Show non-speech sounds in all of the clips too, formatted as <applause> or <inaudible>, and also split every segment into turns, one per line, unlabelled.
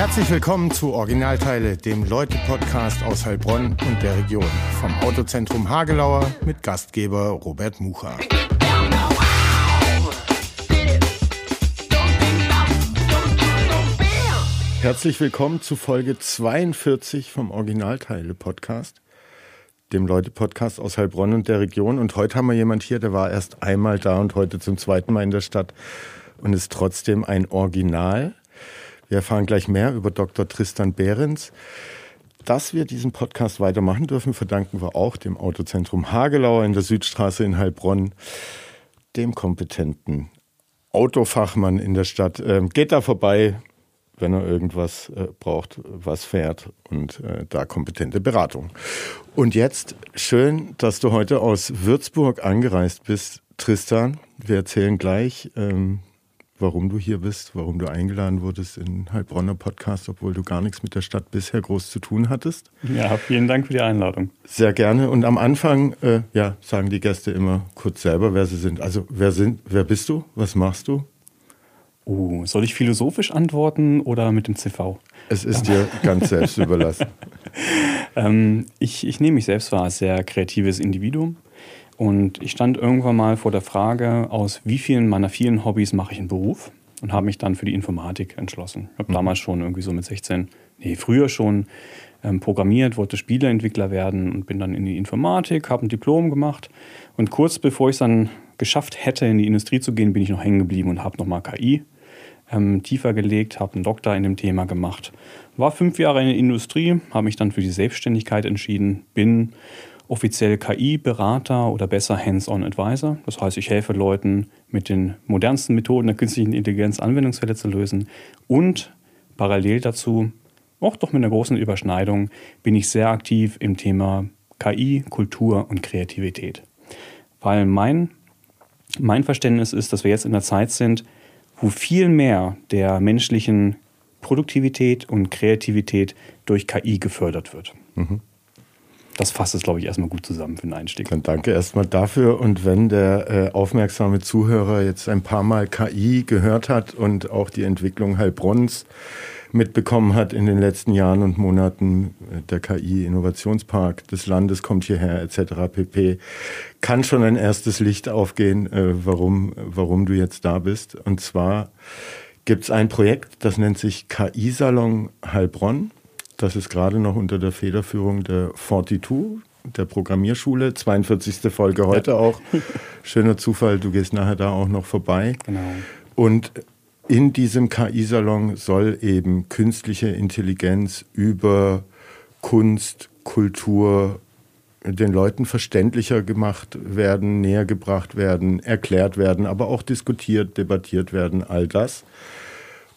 Herzlich willkommen zu Originalteile, dem Leute-Podcast aus Heilbronn und der Region. Vom Autozentrum Hagelauer mit Gastgeber Robert Mucha. Herzlich willkommen zu Folge 42 vom Originalteile-Podcast, dem Leute-Podcast aus Heilbronn und der Region. Und heute haben wir jemand hier, der war erst einmal da und heute zum zweiten Mal in der Stadt und ist trotzdem ein Original. Wir erfahren gleich mehr über Dr. Tristan Behrens. Dass wir diesen Podcast weitermachen dürfen, verdanken wir auch dem Autozentrum Hagelauer in der Südstraße in Heilbronn, dem kompetenten Autofachmann in der Stadt. Ähm, geht da vorbei, wenn er irgendwas äh, braucht, was fährt und äh, da kompetente Beratung. Und jetzt schön, dass du heute aus Würzburg angereist bist, Tristan. Wir erzählen gleich, ähm, warum du hier bist, warum du eingeladen wurdest in Heilbronner Podcast, obwohl du gar nichts mit der Stadt bisher groß zu tun hattest.
Ja, vielen Dank für die Einladung.
Sehr gerne. Und am Anfang, äh, ja, sagen die Gäste immer kurz selber, wer sie sind. Also wer sind, wer bist du? Was machst du?
Oh, soll ich philosophisch antworten oder mit dem CV?
Es ist dir ganz selbst überlassen. <laughs>
ähm, ich, ich nehme mich selbst wahr als sehr kreatives Individuum. Und ich stand irgendwann mal vor der Frage, aus wie vielen meiner vielen Hobbys mache ich einen Beruf? Und habe mich dann für die Informatik entschlossen. Ich habe mhm. damals schon irgendwie so mit 16, nee, früher schon ähm, programmiert, wollte Spieleentwickler werden und bin dann in die Informatik, habe ein Diplom gemacht. Und kurz bevor ich es dann geschafft hätte, in die Industrie zu gehen, bin ich noch hängen geblieben und habe nochmal KI ähm, tiefer gelegt, habe einen Doktor in dem Thema gemacht. War fünf Jahre in der Industrie, habe mich dann für die Selbstständigkeit entschieden, bin offiziell KI-Berater oder besser Hands-on-Advisor. Das heißt, ich helfe Leuten mit den modernsten Methoden der künstlichen Intelligenz Anwendungsfälle zu lösen. Und parallel dazu, auch doch mit einer großen Überschneidung, bin ich sehr aktiv im Thema KI, Kultur und Kreativität. Weil mein, mein Verständnis ist, dass wir jetzt in einer Zeit sind, wo viel mehr der menschlichen Produktivität und Kreativität durch KI gefördert wird. Mhm das fasst es, glaube ich, erstmal gut zusammen für den Einstieg.
Dann danke erstmal dafür. Und wenn der äh, aufmerksame Zuhörer jetzt ein paar Mal KI gehört hat und auch die Entwicklung Heilbronns mitbekommen hat in den letzten Jahren und Monaten, äh, der KI-Innovationspark des Landes kommt hierher etc. pp. Kann schon ein erstes Licht aufgehen, äh, warum, warum du jetzt da bist. Und zwar gibt es ein Projekt, das nennt sich KI-Salon Heilbronn. Das ist gerade noch unter der Federführung der 42, der Programmierschule. 42. Folge heute ja. auch. <laughs> Schöner Zufall, du gehst nachher da auch noch vorbei. Genau. Und in diesem KI-Salon soll eben künstliche Intelligenz über Kunst, Kultur den Leuten verständlicher gemacht werden, näher gebracht werden, erklärt werden, aber auch diskutiert, debattiert werden, all das.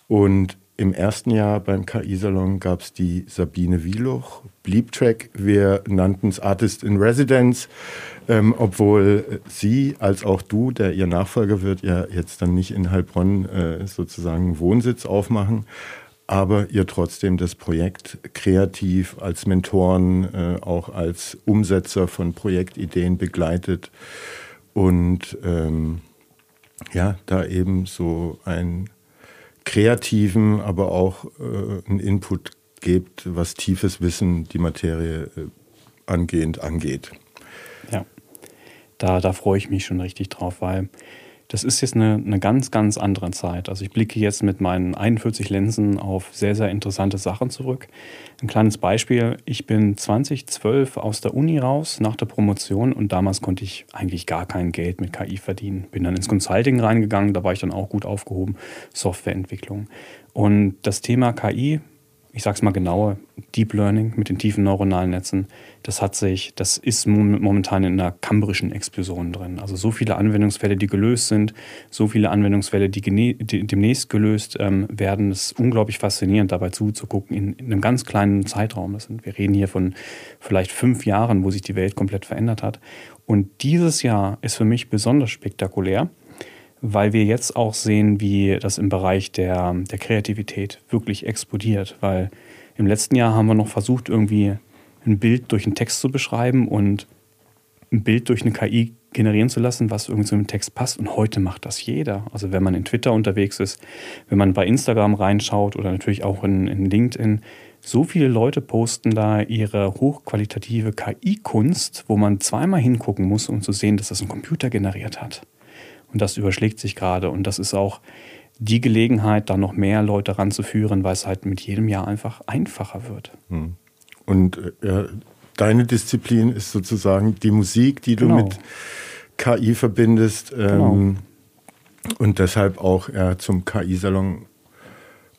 Und im ersten Jahr beim KI-Salon gab es die Sabine Wieluch, Bleep-Track. Wir nannten es Artist in Residence, ähm, obwohl sie als auch du, der ihr Nachfolger wird, ja jetzt dann nicht in Heilbronn äh, sozusagen Wohnsitz aufmachen, aber ihr trotzdem das Projekt kreativ als Mentoren, äh, auch als Umsetzer von Projektideen begleitet und ähm, ja, da eben so ein kreativen, aber auch äh, einen Input gebt, was tiefes Wissen die Materie äh, angehend angeht.
Ja, da, da freue ich mich schon richtig drauf, weil das ist jetzt eine, eine ganz, ganz andere Zeit. Also ich blicke jetzt mit meinen 41 Linsen auf sehr, sehr interessante Sachen zurück. Ein kleines Beispiel. Ich bin 2012 aus der Uni raus nach der Promotion und damals konnte ich eigentlich gar kein Geld mit KI verdienen. Bin dann ins Consulting reingegangen, da war ich dann auch gut aufgehoben, Softwareentwicklung. Und das Thema KI ich sage es mal genauer, Deep Learning mit den tiefen neuronalen Netzen, das hat sich, das ist momentan in einer kambrischen Explosion drin. Also so viele Anwendungsfälle, die gelöst sind, so viele Anwendungsfälle, die, die demnächst gelöst ähm, werden. Es ist unglaublich faszinierend, dabei zuzugucken in, in, einem ganz kleinen Zeitraum. Das sind, wir reden hier von vielleicht fünf Jahren, wo sich die Welt komplett verändert hat. Und dieses Jahr ist für mich besonders spektakulär weil wir jetzt auch sehen, wie das im Bereich der, der Kreativität wirklich explodiert. Weil im letzten Jahr haben wir noch versucht, irgendwie ein Bild durch einen Text zu beschreiben und ein Bild durch eine KI generieren zu lassen, was irgendwie zu dem Text passt. Und heute macht das jeder. Also wenn man in Twitter unterwegs ist, wenn man bei Instagram reinschaut oder natürlich auch in, in LinkedIn, so viele Leute posten da ihre hochqualitative KI-Kunst, wo man zweimal hingucken muss, um zu sehen, dass das ein Computer generiert hat. Und das überschlägt sich gerade. Und das ist auch die Gelegenheit, da noch mehr Leute ranzuführen, weil es halt mit jedem Jahr einfach einfacher wird. Hm.
Und äh, deine Disziplin ist sozusagen die Musik, die du genau. mit KI verbindest. Ähm, genau. Und deshalb auch ja, zum KI-Salon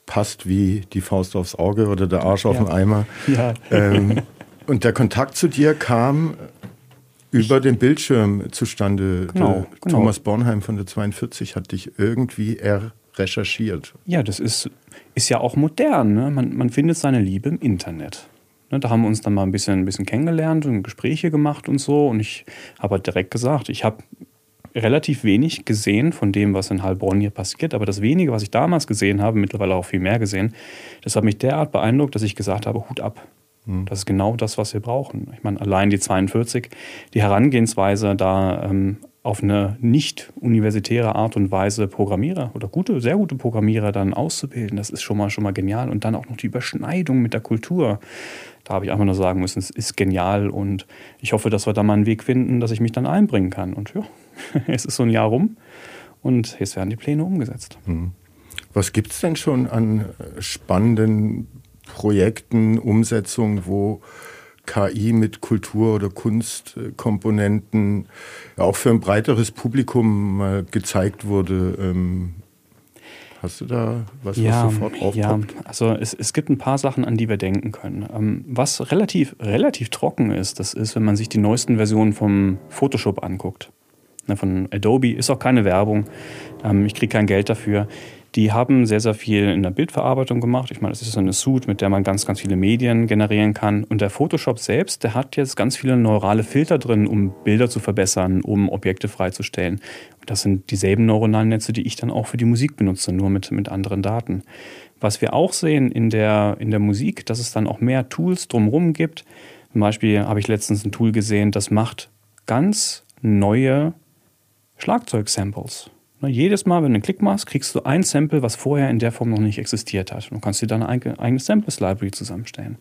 passt wie die Faust aufs Auge oder der Arsch auf ja. den Eimer. Ja. Ähm, und der Kontakt zu dir kam über den Bildschirm zustande. Genau, genau. Thomas Bornheim von der 42 hat dich irgendwie er recherchiert.
Ja, das ist, ist ja auch modern. Ne? Man, man findet seine Liebe im Internet. Ne, da haben wir uns dann mal ein bisschen, ein bisschen kennengelernt und Gespräche gemacht und so. Und ich habe halt direkt gesagt, ich habe relativ wenig gesehen von dem, was in Heilbronn hier passiert. Aber das wenige, was ich damals gesehen habe, mittlerweile auch viel mehr gesehen, das hat mich derart beeindruckt, dass ich gesagt habe, Hut ab. Hm. Das ist genau das, was wir brauchen. Ich meine, allein die 42, die Herangehensweise, da ähm, auf eine nicht universitäre Art und Weise Programmierer oder gute, sehr gute Programmierer dann auszubilden, das ist schon mal, schon mal genial. Und dann auch noch die Überschneidung mit der Kultur. Da habe ich einfach nur sagen müssen, es ist genial und ich hoffe, dass wir da mal einen Weg finden, dass ich mich dann einbringen kann. Und ja, <laughs> es ist so ein Jahr rum und jetzt werden die Pläne umgesetzt. Hm.
Was gibt es denn schon an äh, spannenden Projekten, Umsetzungen, wo KI mit Kultur- oder Kunstkomponenten auch für ein breiteres Publikum mal gezeigt wurde? Ähm, Hast du da was,
ja, was sofort aufpoppt? Ja, also es, es gibt ein paar Sachen, an die wir denken können. Ähm, was relativ, relativ trocken ist, das ist, wenn man sich die neuesten Versionen vom Photoshop anguckt. Ne, von Adobe ist auch keine Werbung. Ähm, ich kriege kein Geld dafür. Die haben sehr, sehr viel in der Bildverarbeitung gemacht. Ich meine, das ist so eine Suite, mit der man ganz, ganz viele Medien generieren kann. Und der Photoshop selbst, der hat jetzt ganz viele neurale Filter drin, um Bilder zu verbessern, um Objekte freizustellen. Und das sind dieselben neuronalen Netze, die ich dann auch für die Musik benutze, nur mit, mit anderen Daten. Was wir auch sehen in der, in der Musik, dass es dann auch mehr Tools drumherum gibt. Zum Beispiel habe ich letztens ein Tool gesehen, das macht ganz neue Schlagzeugsamples. Ne, jedes Mal, wenn du einen Klick machst, kriegst du ein Sample, was vorher in der Form noch nicht existiert hat. Du kannst dir dann eine eigene Samples-Library zusammenstellen.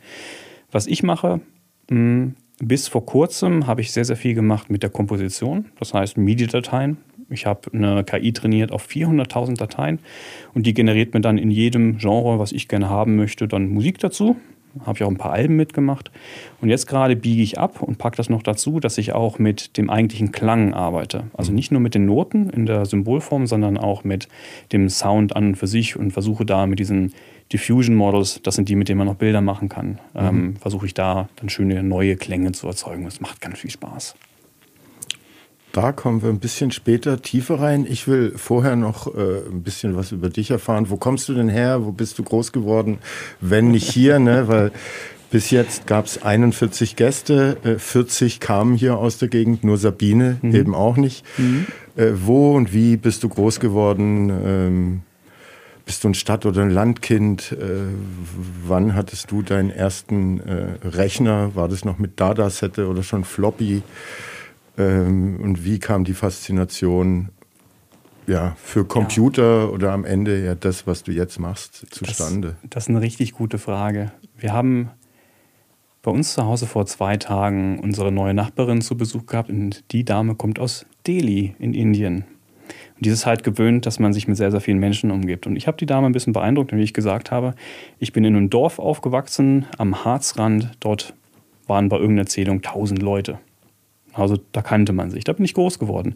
Was ich mache, hm, bis vor kurzem habe ich sehr, sehr viel gemacht mit der Komposition, das heißt MIDI-Dateien. Ich habe eine KI trainiert auf 400.000 Dateien und die generiert mir dann in jedem Genre, was ich gerne haben möchte, dann Musik dazu habe ich auch ein paar Alben mitgemacht. Und jetzt gerade biege ich ab und packe das noch dazu, dass ich auch mit dem eigentlichen Klang arbeite. Also mhm. nicht nur mit den Noten in der Symbolform, sondern auch mit dem Sound an und für sich und versuche da mit diesen Diffusion Models, das sind die, mit denen man noch Bilder machen kann, mhm. ähm, versuche ich da dann schöne neue Klänge zu erzeugen. Das macht ganz viel Spaß.
Da kommen wir ein bisschen später tiefer rein. Ich will vorher noch äh, ein bisschen was über dich erfahren. Wo kommst du denn her? Wo bist du groß geworden? Wenn nicht hier, ne? <laughs> Weil bis jetzt gab es 41 Gäste, äh, 40 kamen hier aus der Gegend, nur Sabine mhm. eben auch nicht. Mhm. Äh, wo und wie bist du groß geworden? Ähm, bist du ein Stadt- oder ein Landkind? Äh, wann hattest du deinen ersten äh, Rechner? War das noch mit Datasette oder schon Floppy? Ähm, und wie kam die Faszination ja, für Computer ja. oder am Ende ja das, was du jetzt machst, zustande?
Das, das, ist eine richtig gute Frage. Wir haben bei uns zu Hause vor zwei Tagen unsere neue Nachbarin zu Besuch gehabt und die Dame kommt aus Delhi in Indien. Und die ist halt gewöhnt, dass man sich mit sehr, sehr vielen Menschen umgibt. Und ich habe die Dame ein bisschen beeindruckt, wie ich gesagt habe, ich bin in einem Dorf aufgewachsen, am Harzrand. Dort waren bei irgendeiner Zählung tausend Leute. Also da kannte man sich. Da bin ich groß geworden.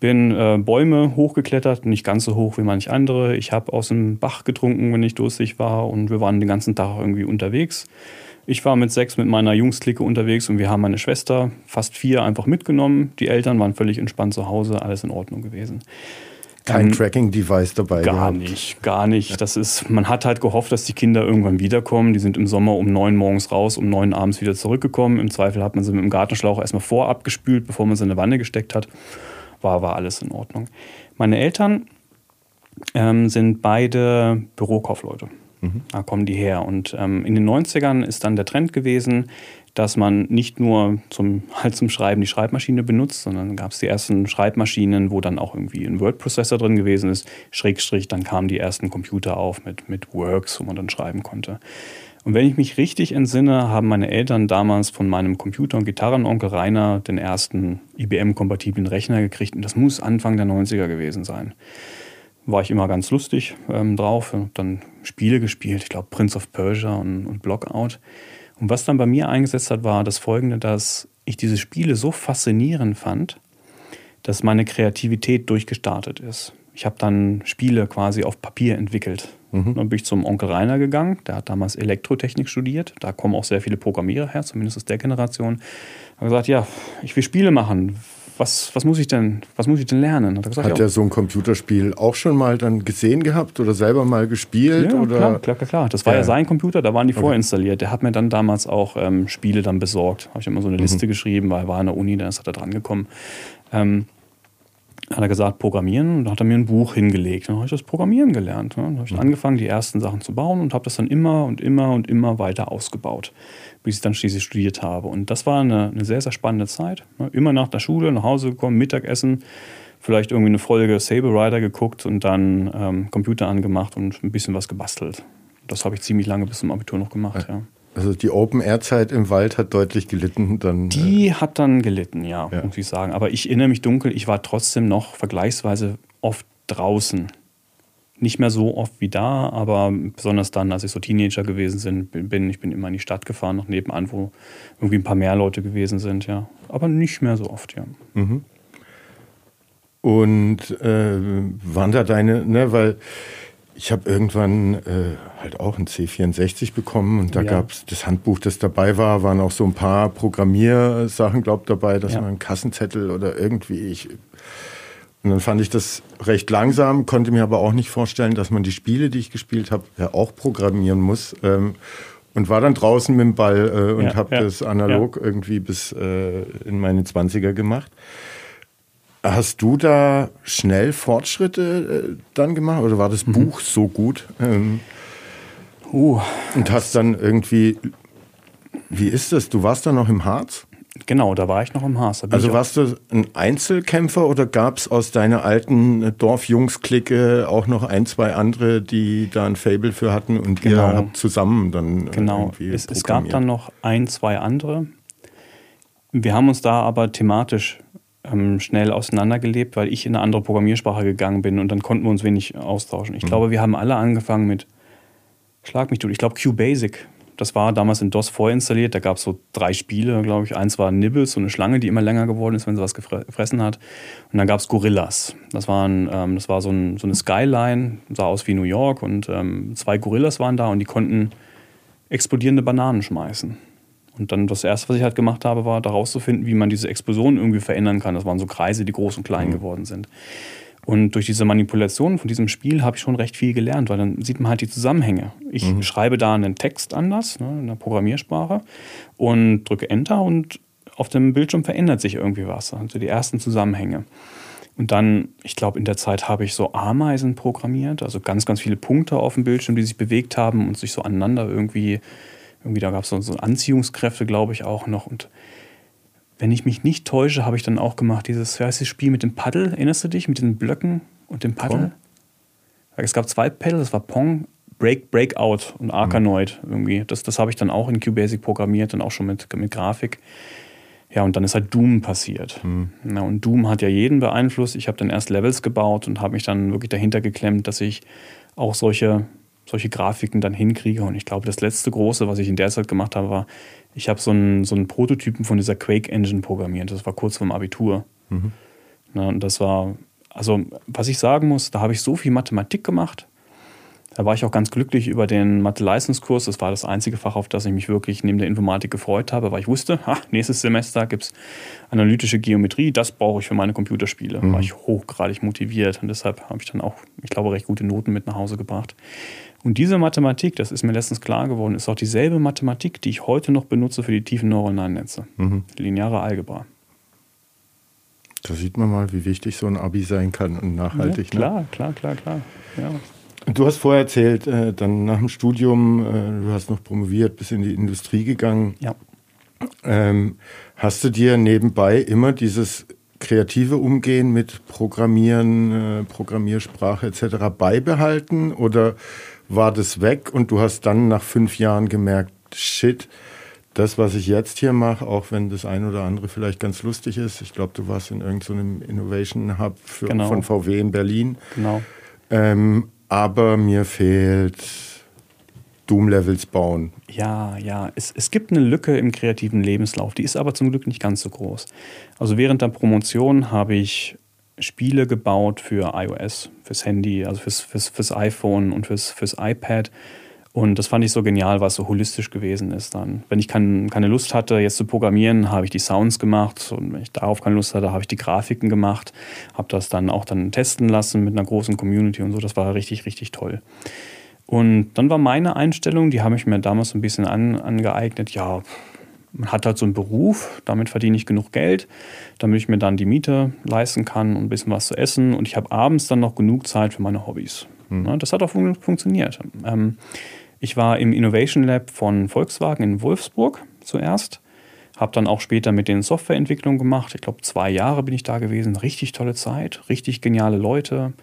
Bin äh, Bäume hochgeklettert, nicht ganz so hoch wie manch andere. Ich habe aus dem Bach getrunken, wenn ich durstig war und wir waren den ganzen Tag irgendwie unterwegs. Ich war mit sechs mit meiner Jungsklicke unterwegs und wir haben meine Schwester, fast vier, einfach mitgenommen. Die Eltern waren völlig entspannt zu Hause, alles in Ordnung gewesen.
Kein ähm, Tracking-Device dabei
Gar gehabt. nicht, gar nicht. Das ist, man hat halt gehofft, dass die Kinder irgendwann wiederkommen. Die sind im Sommer um neun morgens raus, um neun abends wieder zurückgekommen. Im Zweifel hat man sie mit dem Gartenschlauch erstmal vorab gespült, bevor man sie in eine Wanne gesteckt hat. War, war alles in Ordnung. Meine Eltern ähm, sind beide Bürokaufleute. Mhm. Da kommen die her. Und ähm, in den 90ern ist dann der Trend gewesen, dass man nicht nur zum, halt zum Schreiben die Schreibmaschine benutzt, sondern gab es die ersten Schreibmaschinen, wo dann auch irgendwie ein Word-Prozessor drin gewesen ist. Schrägstrich, dann kamen die ersten Computer auf mit, mit Works, wo man dann schreiben konnte. Und wenn ich mich richtig entsinne, haben meine Eltern damals von meinem Computer- und Gitarrenonkel Rainer den ersten IBM-kompatiblen Rechner gekriegt. Und das muss Anfang der 90er gewesen sein. War ich immer ganz lustig ähm, drauf. Dann Spiele gespielt, ich glaube Prince of Persia und, und Blockout. Und was dann bei mir eingesetzt hat, war das folgende, dass ich diese Spiele so faszinierend fand, dass meine Kreativität durchgestartet ist. Ich habe dann Spiele quasi auf Papier entwickelt. Mhm. Dann bin ich zum Onkel Rainer gegangen, der hat damals Elektrotechnik studiert. Da kommen auch sehr viele Programmierer her, zumindest aus der Generation. Habe gesagt, ja, ich will Spiele machen. Was, was, muss ich denn, was muss ich denn lernen?
Hat,
er,
gesagt, hat er so ein Computerspiel auch schon mal dann gesehen gehabt oder selber mal gespielt?
Ja,
oder?
Klar, klar, klar. Das war ja. ja sein Computer, da waren die okay. vorinstalliert. Der hat mir dann damals auch ähm, Spiele dann besorgt. Habe ich immer so eine mhm. Liste geschrieben, weil er war an der Uni, dann ist er da dran gekommen. Ähm, hat er gesagt, programmieren. Und dann hat er mir ein Buch hingelegt. Dann habe ich das Programmieren gelernt. Dann habe ich mhm. angefangen, die ersten Sachen zu bauen und habe das dann immer und immer und immer weiter ausgebaut, bis ich dann schließlich studiert habe. Und das war eine, eine sehr, sehr spannende Zeit. Immer nach der Schule, nach Hause gekommen, Mittagessen, vielleicht irgendwie eine Folge Saber Rider geguckt und dann ähm, Computer angemacht und ein bisschen was gebastelt. Das habe ich ziemlich lange bis zum Abitur noch gemacht, ja. ja.
Also die Open-Air-Zeit im Wald hat deutlich gelitten. Dann,
die äh, hat dann gelitten, ja, ja, muss ich sagen. Aber ich erinnere mich dunkel, ich war trotzdem noch vergleichsweise oft draußen. Nicht mehr so oft wie da, aber besonders dann, als ich so Teenager gewesen bin, ich bin immer in die Stadt gefahren, noch nebenan, wo irgendwie ein paar mehr Leute gewesen sind, ja. Aber nicht mehr so oft, ja. Mhm.
Und äh, waren da deine, ne, weil ich habe irgendwann äh, halt auch ein C64 bekommen und da ja. gab es das Handbuch, das dabei war, waren auch so ein paar Programmiersachen, glaube dabei, dass ja. man einen Kassenzettel oder irgendwie ich. Und dann fand ich das recht langsam, konnte mir aber auch nicht vorstellen, dass man die Spiele, die ich gespielt habe, ja auch programmieren muss. Ähm, und war dann draußen mit dem Ball äh, und ja, habe das analog irgendwie bis äh, in meine 20er gemacht. Hast du da schnell Fortschritte äh, dann gemacht oder war das mhm. Buch so gut? Ähm, uh, und hast dann irgendwie, wie ist das? Du warst dann noch im Harz?
Genau, da war ich noch im Harz.
Also warst du ein Einzelkämpfer oder gab es aus deiner alten Dorfjungs-Clique auch noch ein, zwei andere, die da ein Fable für hatten und genau. ihr habt zusammen dann
äh, Genau, es, es gab dann noch ein, zwei andere. Wir haben uns da aber thematisch ähm, schnell auseinandergelebt, weil ich in eine andere Programmiersprache gegangen bin und dann konnten wir uns wenig austauschen. Ich mhm. glaube, wir haben alle angefangen mit, schlag mich durch, ich glaube QBasic. Das war damals in DOS vorinstalliert. Da gab es so drei Spiele, glaube ich. Eins war Nibbles, so eine Schlange, die immer länger geworden ist, wenn sie was gefressen hat. Und dann gab es Gorillas. Das, waren, ähm, das war so, ein, so, eine Skyline, sah aus wie New York. Und ähm, zwei Gorillas waren da und die konnten explodierende Bananen schmeißen. Und dann das erste, was ich halt gemacht habe, war daraus zu finden, wie man diese Explosion irgendwie verändern kann. Das waren so Kreise, die groß und klein mhm. geworden sind. Und durch diese Manipulation von diesem Spiel habe ich schon recht viel gelernt, weil dann sieht man halt die Zusammenhänge. Ich mhm. schreibe da einen Text anders, ne, in der Programmiersprache, und drücke Enter und auf dem Bildschirm verändert sich irgendwie was. Also die ersten Zusammenhänge. Und dann, ich glaube, in der Zeit habe ich so Ameisen programmiert, also ganz, ganz viele Punkte auf dem Bildschirm, die sich bewegt haben und sich so aneinander irgendwie irgendwie da gab es so, so Anziehungskräfte, glaube ich, auch noch. Und wenn ich mich nicht täusche, habe ich dann auch gemacht, dieses, wie heißt das Spiel mit dem Paddel, erinnerst du dich? Mit den Blöcken und dem Paddel? Pong? Es gab zwei Paddel, das war Pong, Break, Breakout und Arkanoid mhm. irgendwie. Das, das habe ich dann auch in QBasic programmiert und auch schon mit, mit Grafik. Ja, und dann ist halt Doom passiert. Mhm. Ja, und Doom hat ja jeden beeinflusst. Ich habe dann erst Levels gebaut und habe mich dann wirklich dahinter geklemmt, dass ich auch solche solche Grafiken dann hinkriege. Und ich glaube, das letzte große, was ich in der Zeit gemacht habe, war, ich habe so einen, so einen Prototypen von dieser Quake Engine programmiert. Das war kurz vorm Abitur. Mhm. Na, und das war, also was ich sagen muss, da habe ich so viel Mathematik gemacht. Da war ich auch ganz glücklich über den Mathe-Leistungskurs. Das war das einzige Fach, auf das ich mich wirklich neben der Informatik gefreut habe, weil ich wusste, ha, nächstes Semester gibt es analytische Geometrie, das brauche ich für meine Computerspiele. Mhm. War ich hochgradig motiviert und deshalb habe ich dann auch, ich glaube, recht gute Noten mit nach Hause gebracht. Und diese Mathematik, das ist mir letztens klar geworden, ist auch dieselbe Mathematik, die ich heute noch benutze für die tiefen neuronalen Netze. Mhm. Lineare Algebra.
Da sieht man mal, wie wichtig so ein Abi sein kann und nachhaltig.
Ja, klar, ne? klar, klar, klar. Ja.
Du hast vorher erzählt, äh, dann nach dem Studium, äh, du hast noch promoviert, bis in die Industrie gegangen.
Ja.
Ähm, hast du dir nebenbei immer dieses kreative Umgehen mit Programmieren, äh, Programmiersprache etc. beibehalten oder war das weg und du hast dann nach fünf Jahren gemerkt, shit, das, was ich jetzt hier mache, auch wenn das ein oder andere vielleicht ganz lustig ist, ich glaube, du warst in irgendeinem so Innovation Hub für, genau. von VW in Berlin.
Genau.
Ähm, aber mir fehlt Doom-Levels bauen.
Ja, ja. Es, es gibt eine Lücke im kreativen Lebenslauf, die ist aber zum Glück nicht ganz so groß. Also während der Promotion habe ich Spiele gebaut für iOS, fürs Handy, also fürs, fürs, fürs iPhone und fürs, fürs iPad. Und das fand ich so genial, was so holistisch gewesen ist dann. Wenn ich kein, keine Lust hatte, jetzt zu programmieren, habe ich die Sounds gemacht. Und wenn ich darauf keine Lust hatte, habe ich die Grafiken gemacht. Habe das dann auch dann testen lassen mit einer großen Community und so. Das war richtig, richtig toll. Und dann war meine Einstellung, die habe ich mir damals so ein bisschen an, angeeignet, ja, man hat halt so einen Beruf, damit verdiene ich genug Geld, damit ich mir dann die Miete leisten kann und ein bisschen was zu essen. Und ich habe abends dann noch genug Zeit für meine Hobbys. Mhm. Das hat auch fun funktioniert. Ähm, ich war im Innovation Lab von Volkswagen in Wolfsburg zuerst. Habe dann auch später mit den Softwareentwicklungen gemacht. Ich glaube, zwei Jahre bin ich da gewesen. Richtig tolle Zeit, richtig geniale Leute.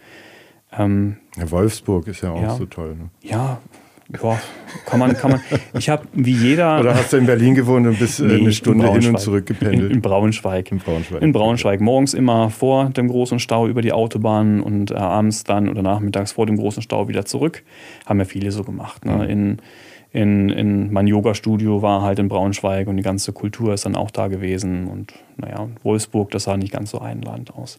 Ähm, ja, Wolfsburg ist ja auch ja, so toll. Ne?
Ja, ja, kann man, kann man. Ich habe wie jeder.
Oder hast du in Berlin gewohnt und bist äh, nee, eine Stunde hin und zurück gependelt?
In, in, Braunschweig. In Braunschweig. In Braunschweig. Morgens immer vor dem großen Stau über die Autobahn und äh, abends dann oder nachmittags vor dem großen Stau wieder zurück. Haben ja viele so gemacht. Ne? Mhm. In, in, in mein Yoga-Studio war halt in Braunschweig und die ganze Kultur ist dann auch da gewesen. Und naja, Wolfsburg, das sah nicht ganz so einladend aus.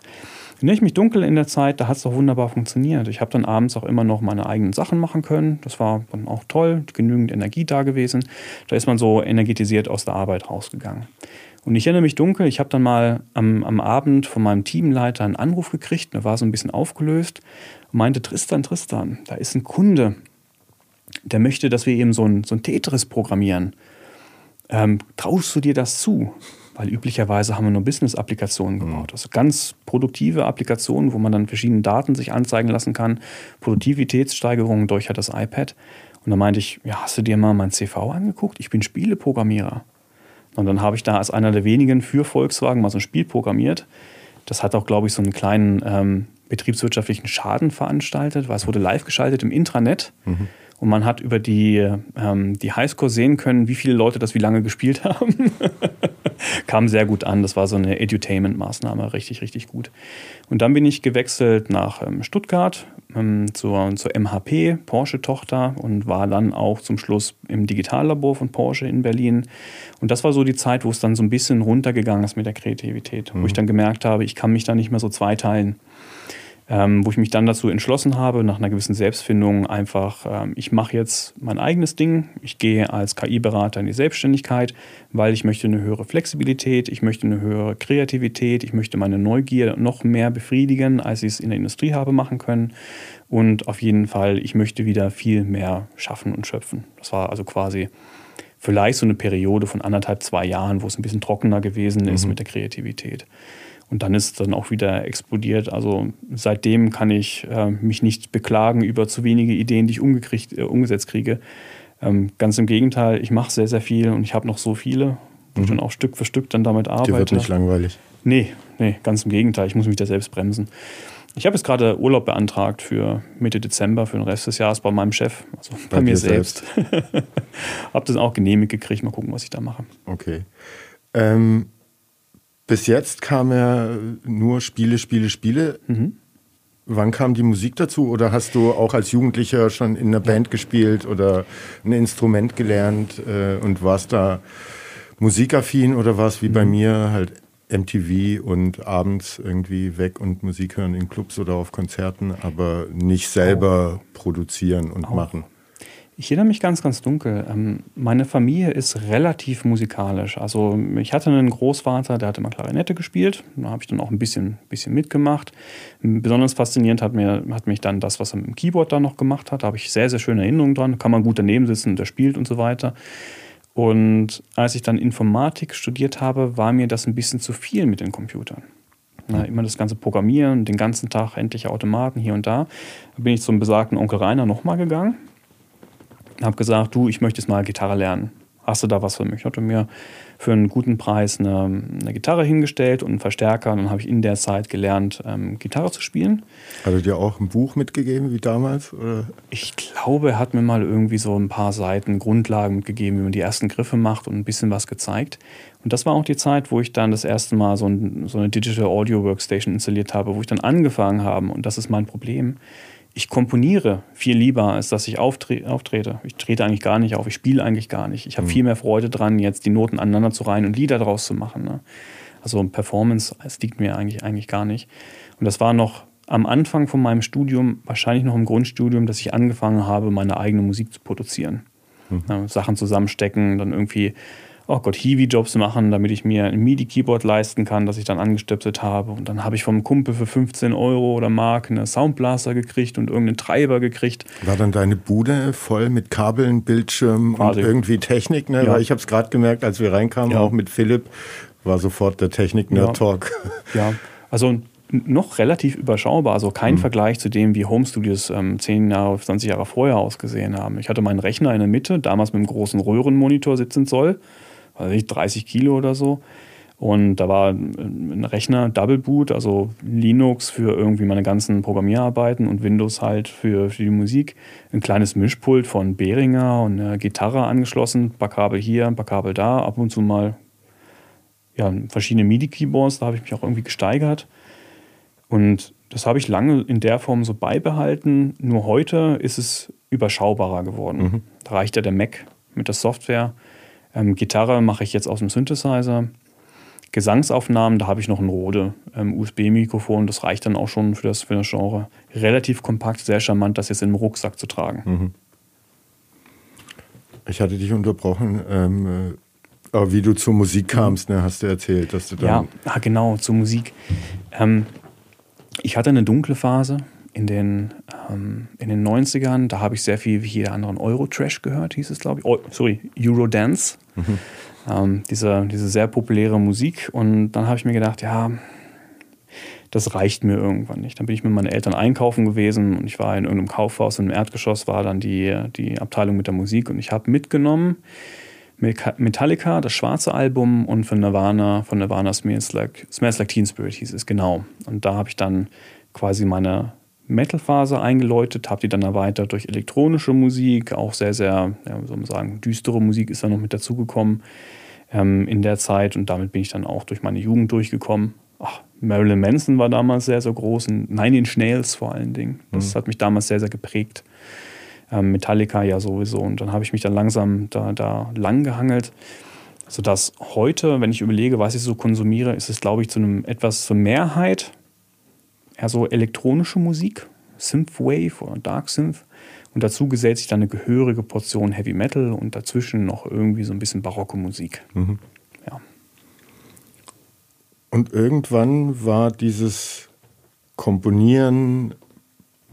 Nähe ich mich dunkel in der Zeit, da hat es doch wunderbar funktioniert. Ich habe dann abends auch immer noch meine eigenen Sachen machen können. Das war dann auch toll, genügend Energie da gewesen. Da ist man so energetisiert aus der Arbeit rausgegangen. Und ich erinnere mich dunkel, ich habe dann mal am, am Abend von meinem Teamleiter einen Anruf gekriegt, der war so ein bisschen aufgelöst und meinte, Tristan, Tristan, da ist ein Kunde, der möchte, dass wir eben so ein, so ein Tetris programmieren. Ähm, traust du dir das zu? Weil üblicherweise haben wir nur Business-Applikationen mhm. gebaut. Also ganz produktive Applikationen, wo man dann verschiedene Daten sich anzeigen lassen kann, Produktivitätssteigerungen durch das iPad. Und dann meinte ich, ja, hast du dir mal mein CV angeguckt? Ich bin Spieleprogrammierer. Und dann habe ich da als einer der wenigen für Volkswagen mal so ein Spiel programmiert. Das hat auch, glaube ich, so einen kleinen ähm, betriebswirtschaftlichen Schaden veranstaltet, weil es wurde live geschaltet im Intranet. Mhm. Und man hat über die, ähm, die Highscore sehen können, wie viele Leute das wie lange gespielt <laughs> haben. Kam sehr gut an. Das war so eine Edutainment-Maßnahme, richtig, richtig gut. Und dann bin ich gewechselt nach ähm, Stuttgart ähm, zur, zur MHP, Porsche-Tochter, und war dann auch zum Schluss im Digitallabor von Porsche in Berlin. Und das war so die Zeit, wo es dann so ein bisschen runtergegangen ist mit der Kreativität, mhm. wo ich dann gemerkt habe, ich kann mich da nicht mehr so zweiteilen ähm, wo ich mich dann dazu entschlossen habe, nach einer gewissen Selbstfindung einfach, ähm, ich mache jetzt mein eigenes Ding, ich gehe als KI-Berater in die Selbstständigkeit, weil ich möchte eine höhere Flexibilität, ich möchte eine höhere Kreativität, ich möchte meine Neugier noch mehr befriedigen, als ich es in der Industrie habe machen können. Und auf jeden Fall, ich möchte wieder viel mehr schaffen und schöpfen. Das war also quasi vielleicht so eine Periode von anderthalb, zwei Jahren, wo es ein bisschen trockener gewesen ist mhm. mit der Kreativität. Und dann ist es dann auch wieder explodiert. Also seitdem kann ich äh, mich nicht beklagen über zu wenige Ideen, die ich umgekriegt, äh, umgesetzt kriege. Ähm, ganz im Gegenteil, ich mache sehr, sehr viel und ich habe noch so viele, wo mhm. ich dann auch Stück für Stück dann damit arbeite.
Dir wird nicht langweilig.
Nee, nee, ganz im Gegenteil. Ich muss mich da selbst bremsen. Ich habe jetzt gerade Urlaub beantragt für Mitte Dezember, für den Rest des Jahres bei meinem Chef, also bei, bei mir selbst. selbst. <laughs> habe das auch genehmigt gekriegt. Mal gucken, was ich da mache.
Okay. Ähm, bis jetzt kam ja nur Spiele, Spiele, Spiele. Mhm. Wann kam die Musik dazu? Oder hast du auch als Jugendlicher schon in einer Band gespielt oder ein Instrument gelernt äh, und warst da musikaffin oder war es wie mhm. bei mir halt MTV und abends irgendwie weg und Musik hören in Clubs oder auf Konzerten, aber nicht selber oh. produzieren und oh. machen?
Ich erinnere mich ganz, ganz dunkel. Ähm, meine Familie ist relativ musikalisch. Also ich hatte einen Großvater, der hat immer Klarinette gespielt. Da habe ich dann auch ein bisschen, bisschen mitgemacht. Besonders faszinierend hat, mir, hat mich dann das, was er mit dem Keyboard da noch gemacht hat. Da habe ich sehr, sehr schöne Erinnerungen dran. Kann man gut daneben sitzen, der spielt und so weiter. Und als ich dann Informatik studiert habe, war mir das ein bisschen zu viel mit den Computern. Na, immer das ganze Programmieren, den ganzen Tag endliche Automaten hier und da. Da bin ich zum besagten Onkel Rainer nochmal gegangen habe gesagt, du, ich möchte jetzt mal Gitarre lernen. hast du da was für mich? Ich hatte mir für einen guten Preis eine, eine Gitarre hingestellt und einen Verstärker. Und dann habe ich in der Zeit gelernt, ähm, Gitarre zu spielen.
Hat er dir auch ein Buch mitgegeben wie damals? Oder?
Ich glaube, er hat mir mal irgendwie so ein paar Seiten Grundlagen mitgegeben, wie man die ersten Griffe macht und ein bisschen was gezeigt. Und das war auch die Zeit, wo ich dann das erste Mal so, ein, so eine Digital Audio Workstation installiert habe, wo ich dann angefangen habe, und das ist mein Problem, ich komponiere viel lieber, als dass ich auftre auftrete. Ich trete eigentlich gar nicht auf, ich spiele eigentlich gar nicht. Ich habe mhm. viel mehr Freude dran, jetzt die Noten aneinander zu reihen und Lieder draus zu machen. Ne? Also Performance, es liegt mir eigentlich, eigentlich gar nicht. Und das war noch am Anfang von meinem Studium, wahrscheinlich noch im Grundstudium, dass ich angefangen habe, meine eigene Musik zu produzieren. Mhm. Sachen zusammenstecken, dann irgendwie oh Gott, Hiwi-Jobs machen, damit ich mir ein MIDI-Keyboard leisten kann, das ich dann angestöpselt habe. Und dann habe ich vom Kumpel für 15 Euro oder Mark eine Soundblaster gekriegt und irgendeinen Treiber gekriegt.
War dann deine Bude voll mit Kabeln, Bildschirm Quasi. und irgendwie Technik? Ne? Ja. Weil ich habe es gerade gemerkt, als wir reinkamen, ja. auch mit Philipp, war sofort der Technik-Nerd-Talk.
Ja. ja, also noch relativ überschaubar, also kein mhm. Vergleich zu dem, wie Home Studios ähm, 10 Jahre, 20 Jahre vorher ausgesehen haben. Ich hatte meinen Rechner in der Mitte, damals mit einem großen Röhrenmonitor, 17 Zoll weiß ich, 30 Kilo oder so. Und da war ein Rechner, Double Boot, also Linux für irgendwie meine ganzen Programmierarbeiten und Windows halt für, für die Musik. Ein kleines Mischpult von Behringer und eine Gitarre angeschlossen, ein paar Kabel hier, ein paar Kabel da, ab und zu mal ja, verschiedene MIDI-Keyboards, da habe ich mich auch irgendwie gesteigert. Und das habe ich lange in der Form so beibehalten. Nur heute ist es überschaubarer geworden. Mhm. Da reicht ja der Mac mit der Software. Ähm, Gitarre mache ich jetzt aus dem Synthesizer. Gesangsaufnahmen, da habe ich noch ein Rode ähm, USB-Mikrofon, das reicht dann auch schon für das, für das Genre. Relativ kompakt, sehr charmant, das jetzt im Rucksack zu tragen. Mhm.
Ich hatte dich unterbrochen, ähm, äh, wie du zur Musik kamst, ne, hast du erzählt, dass du dann.
Ja, ah, genau, zur Musik. Ähm, ich hatte eine dunkle Phase in den, ähm, in den 90ern. Da habe ich sehr viel wie jeder anderen Euro-Trash gehört, hieß es, glaube ich. Oh, sorry, Eurodance. Mhm. Ähm, diese, diese sehr populäre Musik. Und dann habe ich mir gedacht, ja, das reicht mir irgendwann nicht. Dann bin ich mit meinen Eltern einkaufen gewesen und ich war in irgendeinem Kaufhaus und im Erdgeschoss war dann die, die Abteilung mit der Musik und ich habe mitgenommen Metallica, das schwarze Album und von Nirvana, von Nirvana Smells Like, Smells like Teen Spirit hieß es, genau. Und da habe ich dann quasi meine Metal-Phase eingeläutet, habe die dann erweitert durch elektronische Musik, auch sehr, sehr, ja, soll man sagen, düstere Musik ist da noch mit dazugekommen ähm, in der Zeit und damit bin ich dann auch durch meine Jugend durchgekommen. Ach, Marilyn Manson war damals sehr, sehr groß und Nine Inch Nails vor allen Dingen. Das mhm. hat mich damals sehr, sehr geprägt. Ähm, Metallica ja sowieso und dann habe ich mich dann langsam da, da lang gehangelt sodass heute, wenn ich überlege, was ich so konsumiere, ist es, glaube ich, zu einem etwas zur Mehrheit eher so elektronische Musik, Synthwave oder Dark Synth. Und dazu gesellt sich dann eine gehörige Portion Heavy Metal und dazwischen noch irgendwie so ein bisschen barocke Musik. Mhm. Ja.
Und irgendwann war dieses Komponieren,